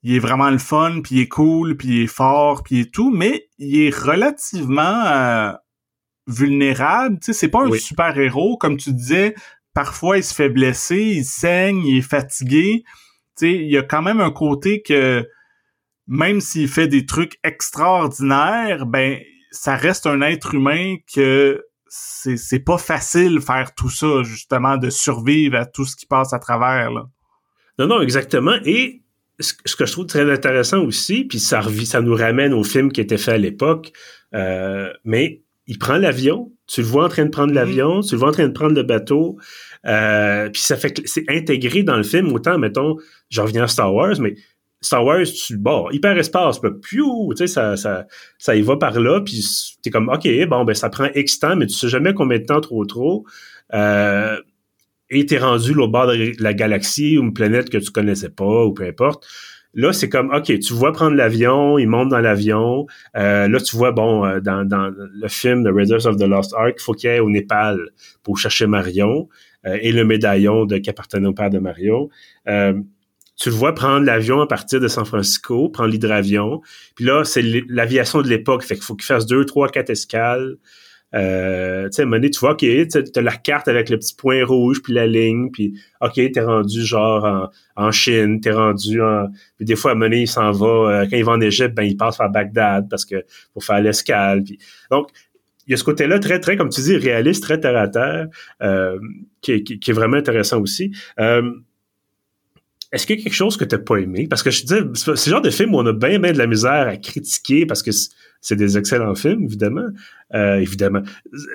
il est vraiment le fun, puis il est cool, puis il est fort, puis il est tout, mais il est relativement euh, vulnérable. Tu sais, c'est pas un super héros, comme tu disais. Parfois, il se fait blesser, il saigne, il est fatigué. Tu sais, il y a quand même un côté que même s'il fait des trucs extraordinaires, ben ça reste un être humain que c'est, c'est pas facile faire tout ça, justement, de survivre à tout ce qui passe à travers. Là. Non, non, exactement. Et ce, que je trouve très intéressant aussi, puis ça, ça nous ramène au film qui était fait à l'époque, euh, mais il prend l'avion, tu le vois en train de prendre mm-hmm. l'avion, tu le vois en train de prendre le bateau, euh, puis ça fait que c'est intégré dans le film, autant, mettons, je reviens à Star Wars, mais Star Wars, tu, bon, hyperespace, tu sais, ça, ça, ça y va par là, puis t'es comme, OK, bon, ben, ça prend X temps, mais tu sais jamais combien de temps trop trop. Euh, et t'es rendu au bord de la galaxie ou une planète que tu connaissais pas, ou peu importe. Là, c'est comme, OK, tu vois prendre l'avion, il monte dans l'avion. Euh, là, tu vois, bon, euh, dans, le film The Raiders of the Lost Ark, faut qu'il aille au Népal pour chercher Marion euh, et le médaillon de, qui appartenait au père de Marion. Euh, tu le vois prendre l'avion à partir de San Francisco, prendre l'hydravion. Puis là, c'est l'aviation de l'époque. Fait qu'il faut qu'il fasse deux, trois, quatre escales. Euh, tu sais, à tu vois, OK, t'as la carte avec le petit point rouge, puis la ligne, puis OK, t'es rendu genre en, en Chine, t'es rendu en... Puis des fois, à il s'en va, euh, quand il va en Égypte, ben il passe par Bagdad parce que pour faire l'escale. Donc, il y a ce côté-là très, très, comme tu dis, réaliste, très terre à terre, euh, qui, est vraiment intéressant aussi. Euh, est-ce qu'il y a quelque chose que tu n'as pas aimé? Parce que je dis, c'est le genre de film où on a bien, bien de la misère à critiquer parce que c'est des excellents films, évidemment. Euh, évidemment.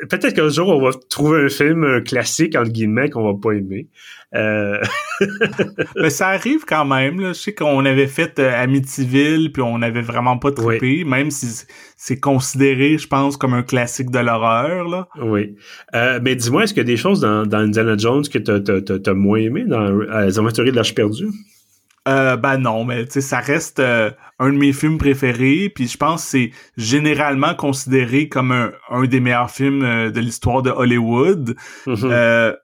Peut-être qu'un jour, on va trouver un film un classique, entre guillemets, qu'on va pas aimer. Euh... Mais ça arrive quand même. Là. Je sais qu'on avait fait euh, Amityville, puis on avait vraiment pas trippé, même si c'est considéré, je pense, comme un classique de l'horreur. là. Oui. Mais dis-moi, est-ce qu'il y a des choses dans, dans Indiana Jones que t'as as, moins aimé dans Les Aventuriers de perdue? Euh, ben non, mais tu sais, ça reste un de mes films préférés, puis je pense que c'est généralement considéré comme un, un des meilleurs films euh, de l'histoire de Hollywood. Mm-hmm. Euh,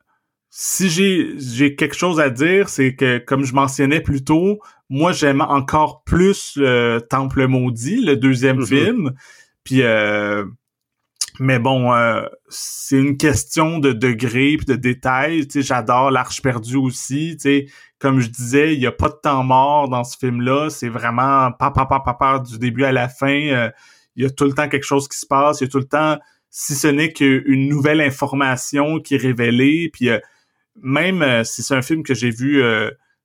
si j'ai j'ai quelque chose à dire, c'est que comme je mentionnais plus tôt, moi j'aime encore plus le Temple maudit, le deuxième mm-hmm. film. Puis mais bon, c'est une question de degré puis de détails. Tu sais, j'adore l'Arche perdue aussi. Tu sais, comme je disais, il y a pas de temps mort dans ce film-là. C'est vraiment papa papa papa du début à la fin. Euh, il y a tout le temps quelque chose qui se passe. Il y a tout le temps, si ce n'est qu'une nouvelle information qui est révélée. Puis euh, même euh, si c'est un film que j'ai vu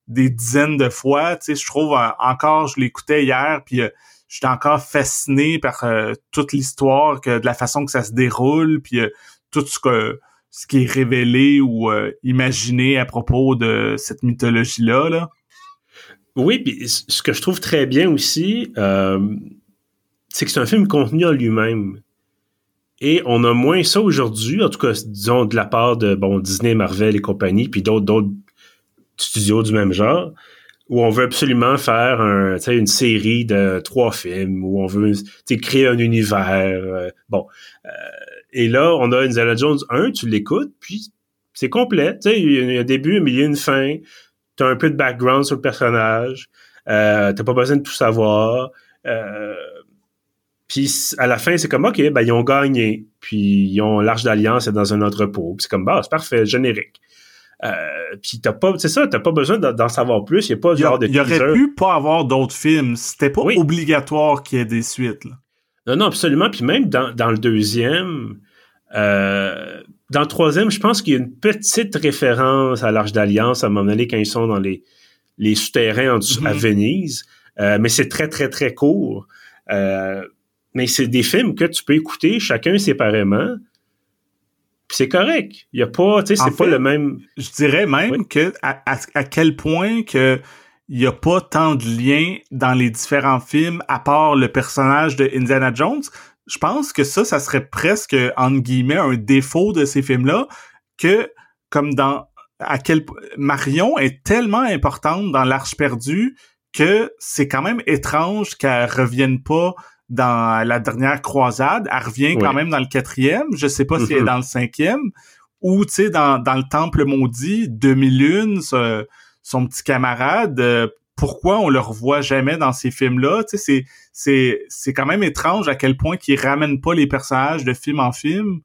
des dizaines de fois, tu sais, je trouve encore, je l'écoutais hier, puis j'étais encore fasciné par toute l'histoire, que de la façon que ça se déroule, puis tout ce que ce qui est révélé ou euh, imaginé à propos de cette mythologie-là. Là. Oui, puis ce que je trouve très bien aussi, euh, c'est que c'est un film contenu en lui-même. Et on a moins ça aujourd'hui, en tout cas, disons, de la part de bon Disney, Marvel et compagnie, puis d'autres studios du même genre, où on veut absolument faire un, une série de trois films, où on veut créer un univers. Euh, bon, et là, on a Indiana Jones 1, tu l'écoutes, puis c'est complet. Il y a un début, un milieu, une fin. Tu as un peu de background sur le personnage. Euh, t'as pas besoin de tout savoir. Euh, puis à la fin, c'est comme OK, ben ils ont gagné. Puis ils ont l'arche d'alliance dans un entrepôt. c'est comme bah, c'est parfait, générique. Euh, puis t'as pas, c'est ça, t'as pas besoin d'en savoir plus. Il y a pas genre de. Il y aurait pu pas avoir d'autres films. C'était pas obligatoire qu'il y ait des suites. Là. Non, non, absolument. Puis même dans, dans le deuxième, euh, dans le troisième, je pense qu'il y a une petite référence à l'Arche d'Alliance à un moment donné quand ils sont dans les, les souterrains en dessous, à mhm. Venise. Euh, mais c'est très, très, très court. Euh, mais c'est des films que tu peux écouter chacun séparément. C'est correct. Il y a pas, tu sais, c'est pas le même. Je dirais même que à, à, quel point que il y a pas tant de liens dans les différents films à part le personnage de Indiana Jones. Je pense que ça, ça serait presque, entre guillemets, un défaut de ces films-là, que, comme dans, à quel, Marion est tellement importante dans l'Arche perdue que c'est quand même étrange qu'elle revienne pas dans la dernière croisade. Elle revient quand même dans le quatrième. Je sais pas si elle est mm-hmm. dans le cinquième. Ou, tu sais, dans, dans le Temple maudit, 2001, ce, son petit camarade, euh, pourquoi on le revoit jamais dans ces films-là? Tu sais, c'est, c'est, quand même étrange à quel point qu'ils ramènent pas les personnages de film en film.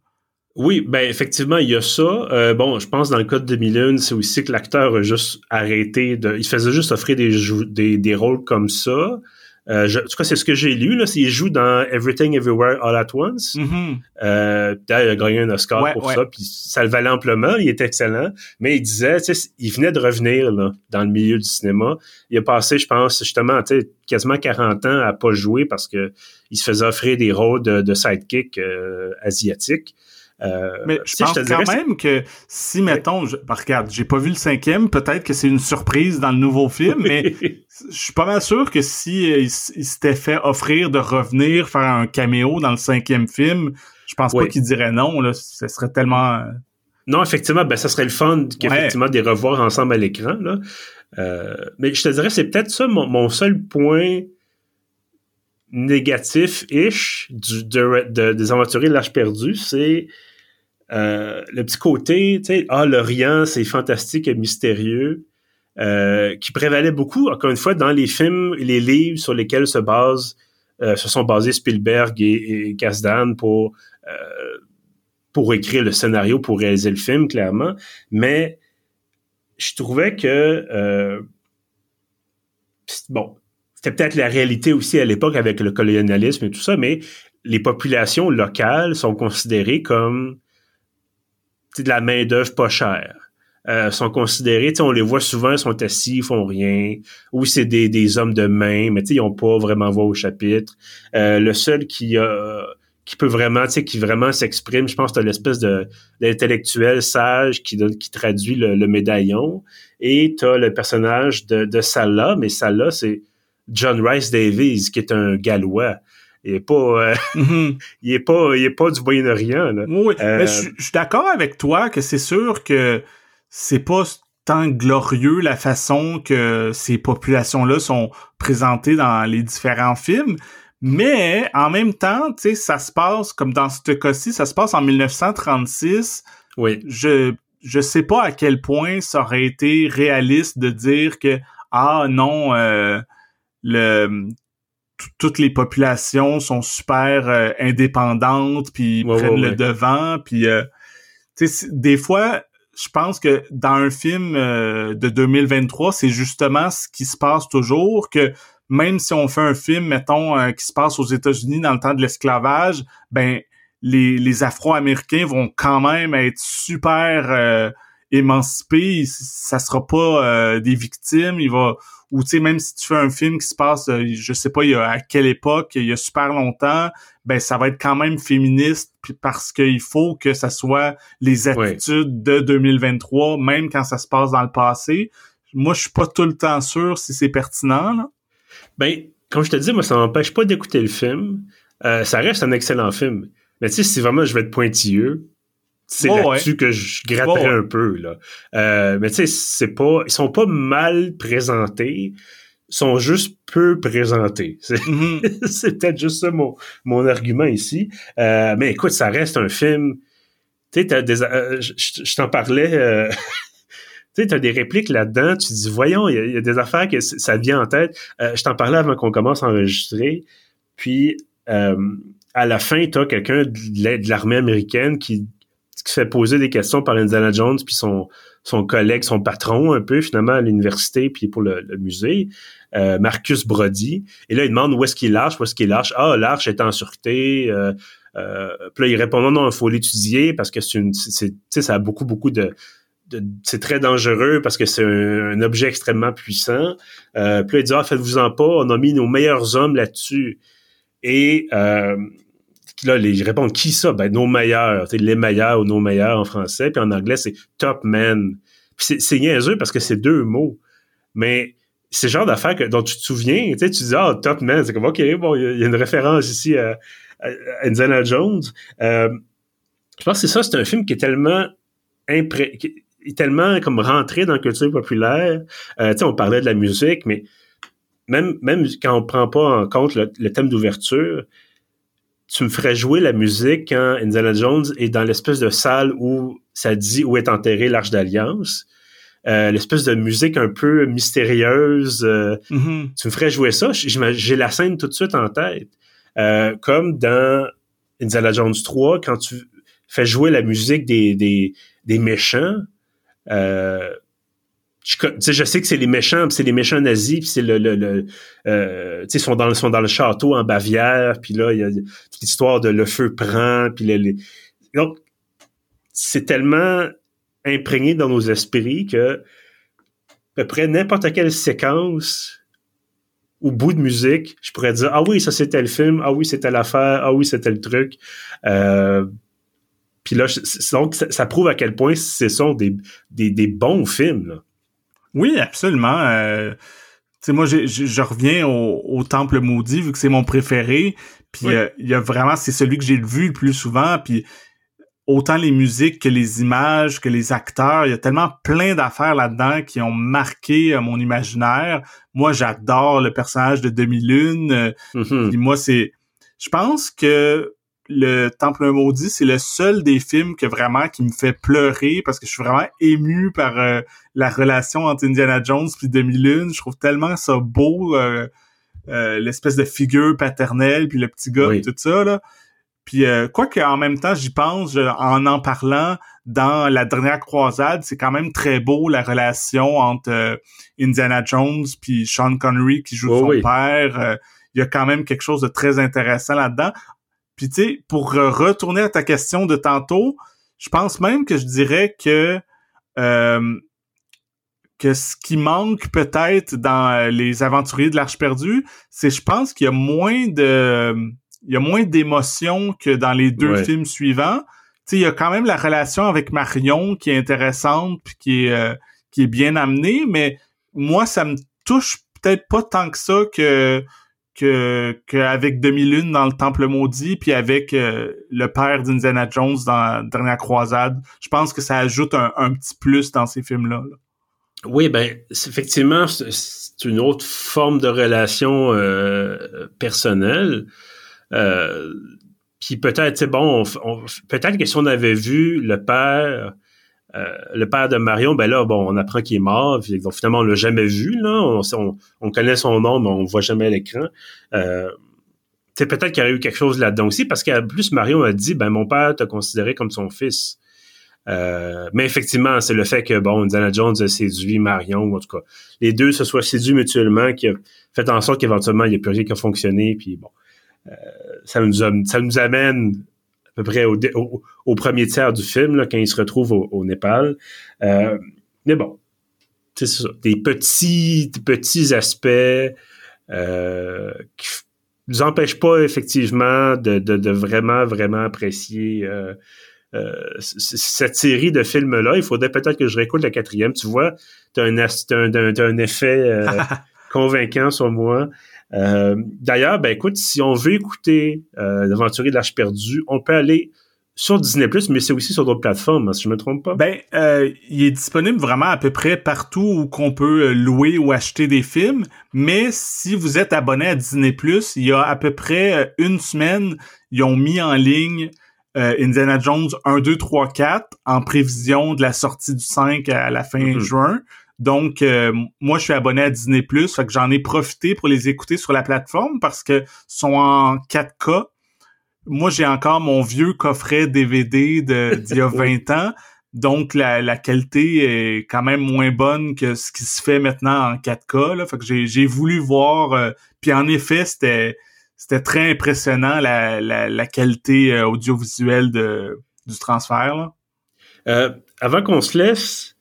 Oui, ben effectivement, il y a ça. Euh, bon, je pense dans le cas de 2001, c'est aussi que l'acteur a juste arrêté de... Il faisait juste offrir des, des, des rôles comme ça. Euh, je, en tout cas, c'est ce que j'ai lu. Là, il joue dans Everything Everywhere All at Once. Mm-hmm. euh, il a gagné un Oscar pour ça, puis ça le valait amplement. Il était excellent. Mais il disait, il venait de revenir là, dans le milieu du cinéma. Il a passé, je pense, justement, quasiment 40 ans à pas jouer parce que il se faisait offrir des rôles de, de sidekick euh, asiatiques. Euh, mais je pense quand même que si, mettons, je, bah, regarde, j'ai pas vu le cinquième, peut-être que c'est une surprise dans le nouveau film, mais je suis pas mal sûr que si euh, il, s'était fait offrir de revenir faire un caméo dans le cinquième film, je pense pas qu'il dirait non, là, ce serait tellement... Euh, non, effectivement, ben ça serait le fun qu'effectivement des revoir ensemble à l'écran, là. mais je te dirais, c'est peut-être ça mon, seul point négatif-ish des aventuriers de l'Arche perdue, c'est euh, le petit côté, tu sais, ah, l'Orient, c'est fantastique et mystérieux, euh, qui prévalait beaucoup, encore une fois, dans les films et les livres sur lesquels se basent, euh, se sont basés Spielberg et, et pour, pour écrire le scénario, pour réaliser le film, clairement. Mais je trouvais que, bon, c'était peut-être la réalité aussi à l'époque avec le colonialisme et tout ça, mais les populations locales sont considérées comme de la main-d'œuvre pas chère. euh, sont considérés, on les voit souvent, ils sont assis, ils font rien, ou c'est des, des hommes de main, mais ils n'ont pas vraiment voix au chapitre. Euh, le seul qui a qui peut vraiment, tu qui vraiment s'exprime, je pense que l'espèce d'intellectuel sage qui qui traduit le, médaillon, et t'as le personnage de, de Salah, mais Salah, c'est John Rice Davies, qui est un Gallois il est pas euh, mm-hmm. il est pas il est pas du Moyen-Orient Oui, mais je, je suis d'accord avec toi que c'est sûr que c'est pas tant glorieux la façon que ces populations-là sont présentées dans les différents films. Mais en même temps, tu sais, ça se passe, comme dans ce cas-ci, ça se passe en 1936. Oui. Je, je sais pas à quel point ça aurait été réaliste de dire que, ah non, euh, le, toutes les populations sont super euh, indépendantes, puis prennent le devant, puis euh, des fois, je pense que dans un film euh, de 2023, c'est justement ce qui se passe toujours, que même si on fait un film, mettons, euh, qui se passe aux États-Unis dans le temps de l'esclavage, ben les, les Afro-Américains vont quand même être super euh, émancipés. Ça sera pas des victimes. Il va ou tu sais même si tu fais un film qui se passe euh, je sais pas il y a, à quelle époque il y a super longtemps ben ça va être quand même féministe parce qu'il faut que ça soit les attitudes de 2023 même quand ça se passe dans le passé. Moi je suis pas tout le temps sûr si c'est pertinent là. ben comme je te dis moi ça m'empêche pas d'écouter le film. Euh, ça reste un excellent film. Mais tu sais si vraiment je vais être pointilleux c'est là-dessus que je gratterais un peu là. Euh, mais tu sais, c'est pas, ils sont pas mal présentés, ils sont juste peu présentés. C'est mm-hmm. peut-être juste ça mon, mon argument ici. Euh, mais écoute, ça reste un film. Tu sais, des, euh, je, t'en parlais. Euh, tu sais, t'as des répliques là-dedans. Tu dis, voyons, il y, a des affaires que ça vient en tête. je t'en parlais avant qu'on commence à enregistrer. Puis à la fin, t'as quelqu'un de l'armée américaine qui qui fait poser des questions par Indiana Jones puis son son collègue, son patron un peu finalement à l'université puis pour le, musée, euh, Marcus Brody. Et là, il demande où est-ce qu'il lâche, où est-ce qu'il lâche. Ah, l'arche est en sûreté. Euh, euh, puis là, il répond non, non, il faut l'étudier parce que c'est une, c'est, ça a beaucoup, beaucoup de, c'est très dangereux parce que c'est un, objet extrêmement puissant. Euh, puis là, il dit ah, faites-vous-en pas, on a mis nos meilleurs hommes là-dessus. Et là, ils répondent qui ça? Ben, nos meilleurs, les meilleurs ou nos meilleurs en français, puis en anglais, c'est top man. Puis c'est niaiseux parce que c'est deux mots. Mais c'est le genre d'affaire dont tu te souviens, tu dis, ah, top man, c'est comme, OK, bon, il y, a une référence ici à, Indiana Jones. Euh, je pense que c'est ça, c'est un film qui est tellement impré est tellement comme rentré dans la culture populaire. Euh, tu sais, on parlait de la musique, mais même, même quand on prend pas en compte le thème d'ouverture, tu me ferais jouer la musique quand Indiana Jones est dans l'espèce de salle où ça dit où est enterré l'Arche d'Alliance. Euh, l'espèce de musique un peu mystérieuse. Euh, mm-hmm. Tu me ferais jouer ça? J'ai la scène tout de suite en tête. Euh, comme dans Indiana Jones 3, quand tu fais jouer la musique des, des, des méchants, je, je sais que c'est les méchants, c'est les méchants nazis, puis c'est le, le, le euh, ils sont dans, sont dans le château en Bavière, puis là il y a toute l'histoire de le feu prend, puis les, donc c'est tellement imprégné dans nos esprits que à peu près n'importe quelle séquence au bout de musique, je pourrais dire ah oui ça c'était le film, ah oui c'était l'affaire, ah oui c'était le truc. Euh, puis là, donc ça, prouve à quel point ce sont des, des, des bons films. Là. Oui, absolument. Euh, tu sais, moi, je reviens au, Temple maudit vu que c'est mon préféré. Puis euh, il y a vraiment, c'est celui que j'ai vu le plus souvent. Puis autant les musiques que les images, que les acteurs, il y a tellement plein d'affaires là-dedans qui ont marqué euh, mon imaginaire. Moi, j'adore le personnage de Demi-Lune. Mm-hmm. moi, c'est, je pense que le Temple maudit, c'est le seul des films que vraiment qui me fait pleurer parce que je suis vraiment ému par euh, la relation entre Indiana Jones puis Demi-Lune. Je trouve tellement ça beau, euh, euh, l'espèce de figure paternelle puis le petit gars et tout ça là. Puis quoi qu'en même temps, j'y pense en en parlant dans la dernière croisade, c'est quand même très beau la relation entre Indiana Jones puis Sean Connery qui joue son père. il y a quand même quelque chose de très intéressant là-dedans. Puis tu sais, pour retourner à ta question de tantôt, je pense même que je dirais que euh, que ce qui manque peut-être dans les aventuriers de l'Arche perdue, c'est je pense qu'il y a moins de il y a moins d'émotions que dans les deux films suivants. Tu sais, il y a quand même la relation avec Marion qui est intéressante puis qui est euh, qui est bien amenée, mais moi ça me touche peut-être pas tant que ça que que qu'avec Demi-Lune dans le Temple maudit puis avec euh, le père d'Indiana Jones dans Dernière croisade. Je pense que ça ajoute un, un petit plus dans ces films-là. Oui, ben effectivement, c'est une autre forme de relation euh, personnelle. Euh, puis peut-être, c'est bon, peut-être que si on avait vu le père euh, le père de Marion, ben là, bon, on apprend qu'il est mort. donc, finalement, on l'a jamais vu. Là, on, connaît son nom, mais on voit jamais à l'écran. Euh, peut-être qu'il y aurait eu quelque chose là-dedans aussi, parce qu'en plus, Marion a dit, ben mon père t'a considéré comme son fils. Euh, mais effectivement, c'est le fait que bon, Indiana Jones a séduit Marion, ou en tout cas, les deux se soient séduits mutuellement, qui a fait en sorte qu'éventuellement il n'y a plus rien qui a fonctionné. Puis bon, ça nous amène peu près au, premier tiers du film, là, quand il se retrouve au, Népal. Euh, mais bon, c'est ça. Des petits, petits aspects euh, qui nous empêchent pas effectivement de, de, vraiment, vraiment apprécier euh, euh, cette série de films-là. Il faudrait peut-être que je réécoute la quatrième. Tu vois, tu as un, un, effet convaincant sur moi. Euh, d'ailleurs, ben écoute, si on veut écouter euh, L'Aventurier de l'Arche perdue, on peut aller sur Disney+, mais c'est aussi sur d'autres plateformes, hein, si je me trompe pas. Ben, euh, il est disponible vraiment à peu près partout où qu'on peut louer ou acheter des films, mais si vous êtes abonné à Disney+, il y a à peu près une semaine, ils ont mis en ligne Indiana Jones 1, 2, 3, 4 en prévision de la sortie du 5 à la fin mm-hmm. juin. Donc, euh, moi, je suis abonné à Disney+, fait que j'en ai profité pour les écouter sur la plateforme parce que sont en 4K. Moi, j'ai encore mon vieux coffret DVD d'il y a 20 ans. Donc, la, qualité est quand même moins bonne que ce qui se fait maintenant en 4K. Là. Fait que j'ai voulu voir. Euh, puis en effet, c'était c'était très impressionnant la, la, qualité euh, audiovisuelle de, du transfert. Là. avant qu'on se laisse,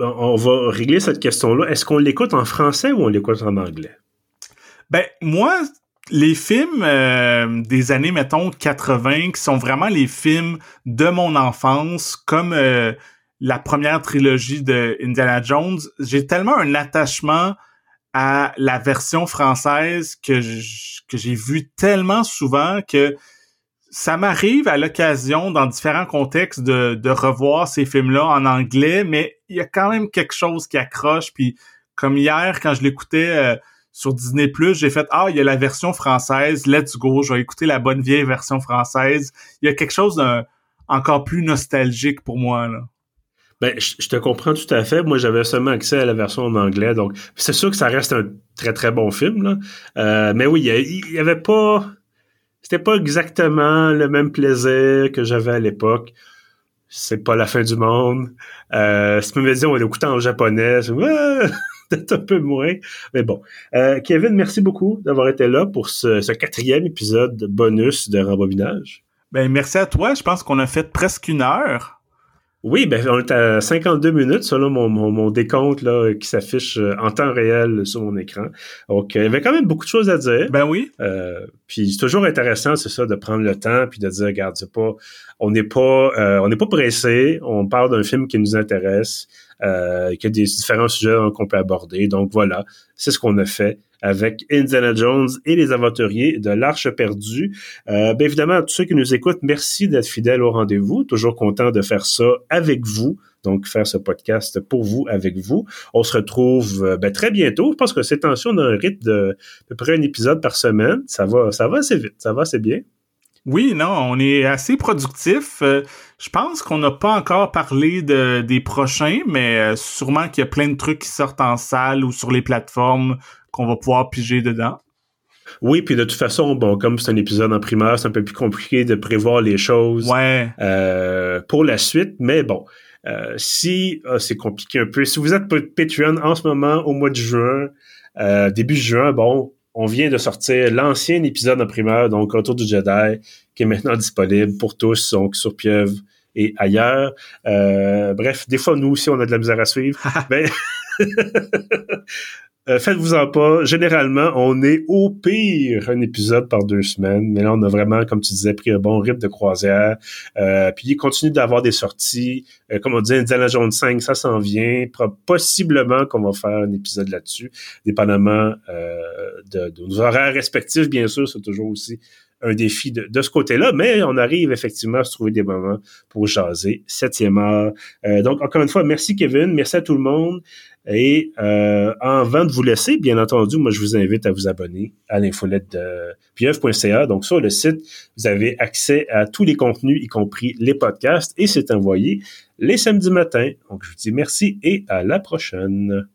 on va régler cette question-là. Est-ce qu'on l'écoute en français ou on l'écoute en anglais? Ben, moi, les films euh, des années, mettons, 80, qui sont vraiment les films de mon enfance, comme euh, la première trilogie de Indiana Jones, j'ai tellement un attachement à la version française que j'ai vu tellement souvent que ça m'arrive à l'occasion, dans différents contextes, de, de revoir ces films-là en anglais, mais il y a quand même quelque chose qui accroche. Puis comme hier, quand je l'écoutais euh, sur Disney+, j'ai fait « Ah, il y a la version française, let's go, je vais écouter la bonne vieille version française. » Il y a quelque chose encore plus nostalgique pour moi, là. Ben, je, te comprends tout à fait. Moi, j'avais seulement accès à la version en anglais, donc c'est sûr que ça reste un très très bon film. Là. Euh, mais oui, il y, avait pas c'était pas exactement le même plaisir que j'avais à l'époque. C'est pas la fin du monde. Euh, si tu me disais on l'écoutait en japonais, peut-être un peu moins. Mais bon. Euh, Kevin, merci beaucoup d'avoir été là pour ce, ce quatrième épisode bonus de Rembobinage. Ben, merci à toi. Je pense qu'on a fait presque une heure. Oui, ben on est à 52 minutes selon mon, mon, décompte là, qui s'affiche euh, en temps réel sur mon écran. Donc, il y avait quand même beaucoup de choses à dire. Ben oui. Euh, puis c'est toujours intéressant, c'est ça, de prendre le temps puis de dire, regarde, c'est pas, on n'est pas, euh, on n'est pas pressé. On parle d'un film qui nous intéresse, euh, qui a des différents sujets qu'on peut aborder. Donc voilà, c'est ce qu'on a fait avec Indiana Jones et les aventuriers de l'Arche perdue. Euh, bien évidemment, tous ceux qui nous écoutent, merci d'être fidèles au rendez-vous. Toujours content de faire ça avec vous. Donc, faire ce podcast pour vous, avec vous. On se retrouve euh, ben, très bientôt. Je pense que cette tension, on a un rythme de à peu près un épisode par semaine. Ça va, ça va assez vite. Ça va assez bien. Oui, non, on est assez productif. Euh, je pense qu'on n'a pas encore parlé de, des prochains, mais euh, sûrement qu'il y a plein de trucs qui sortent en salle ou sur les plateformes qu'on va pouvoir piger dedans. Oui, puis de toute façon, bon, comme c'est un épisode en primaire, c'est un peu plus compliqué de prévoir les choses ouais. euh, pour la suite, mais bon. Euh, si ah, c'est compliqué un peu, si vous êtes Patreon en ce moment au mois de juin, euh, début juin, bon, on vient de sortir l'ancien épisode en primaire, donc Autour du Jedi, qui est maintenant disponible pour tous, donc sur Pieuvre et ailleurs. bref, des fois, nous aussi, on a de la misère à suivre. Euh, faites-vous-en pas. Généralement, on est au pire un épisode par deux semaines. Mais là, on a vraiment, comme tu disais, pris un bon rythme de croisière. Euh, puis il continue d'avoir des sorties. Euh, comme on dit, Indiana Jones 5, ça s'en vient. Possiblement qu'on va faire un épisode là-dessus, dépendamment de, de, nos horaires respectifs, bien sûr. C'est toujours aussi un défi de, de ce côté-là, mais on arrive effectivement à se trouver des moments pour jaser. Septième heure. donc, encore une fois, merci Kevin, merci à tout le monde. Et euh, avant de vous laisser, bien entendu, moi je vous invite à vous abonner à l'infolette de pieuvre.ca. Donc sur le site, vous avez accès à tous les contenus, y compris les podcasts, et c'est envoyé les samedis matins. Donc je vous dis merci et à la prochaine.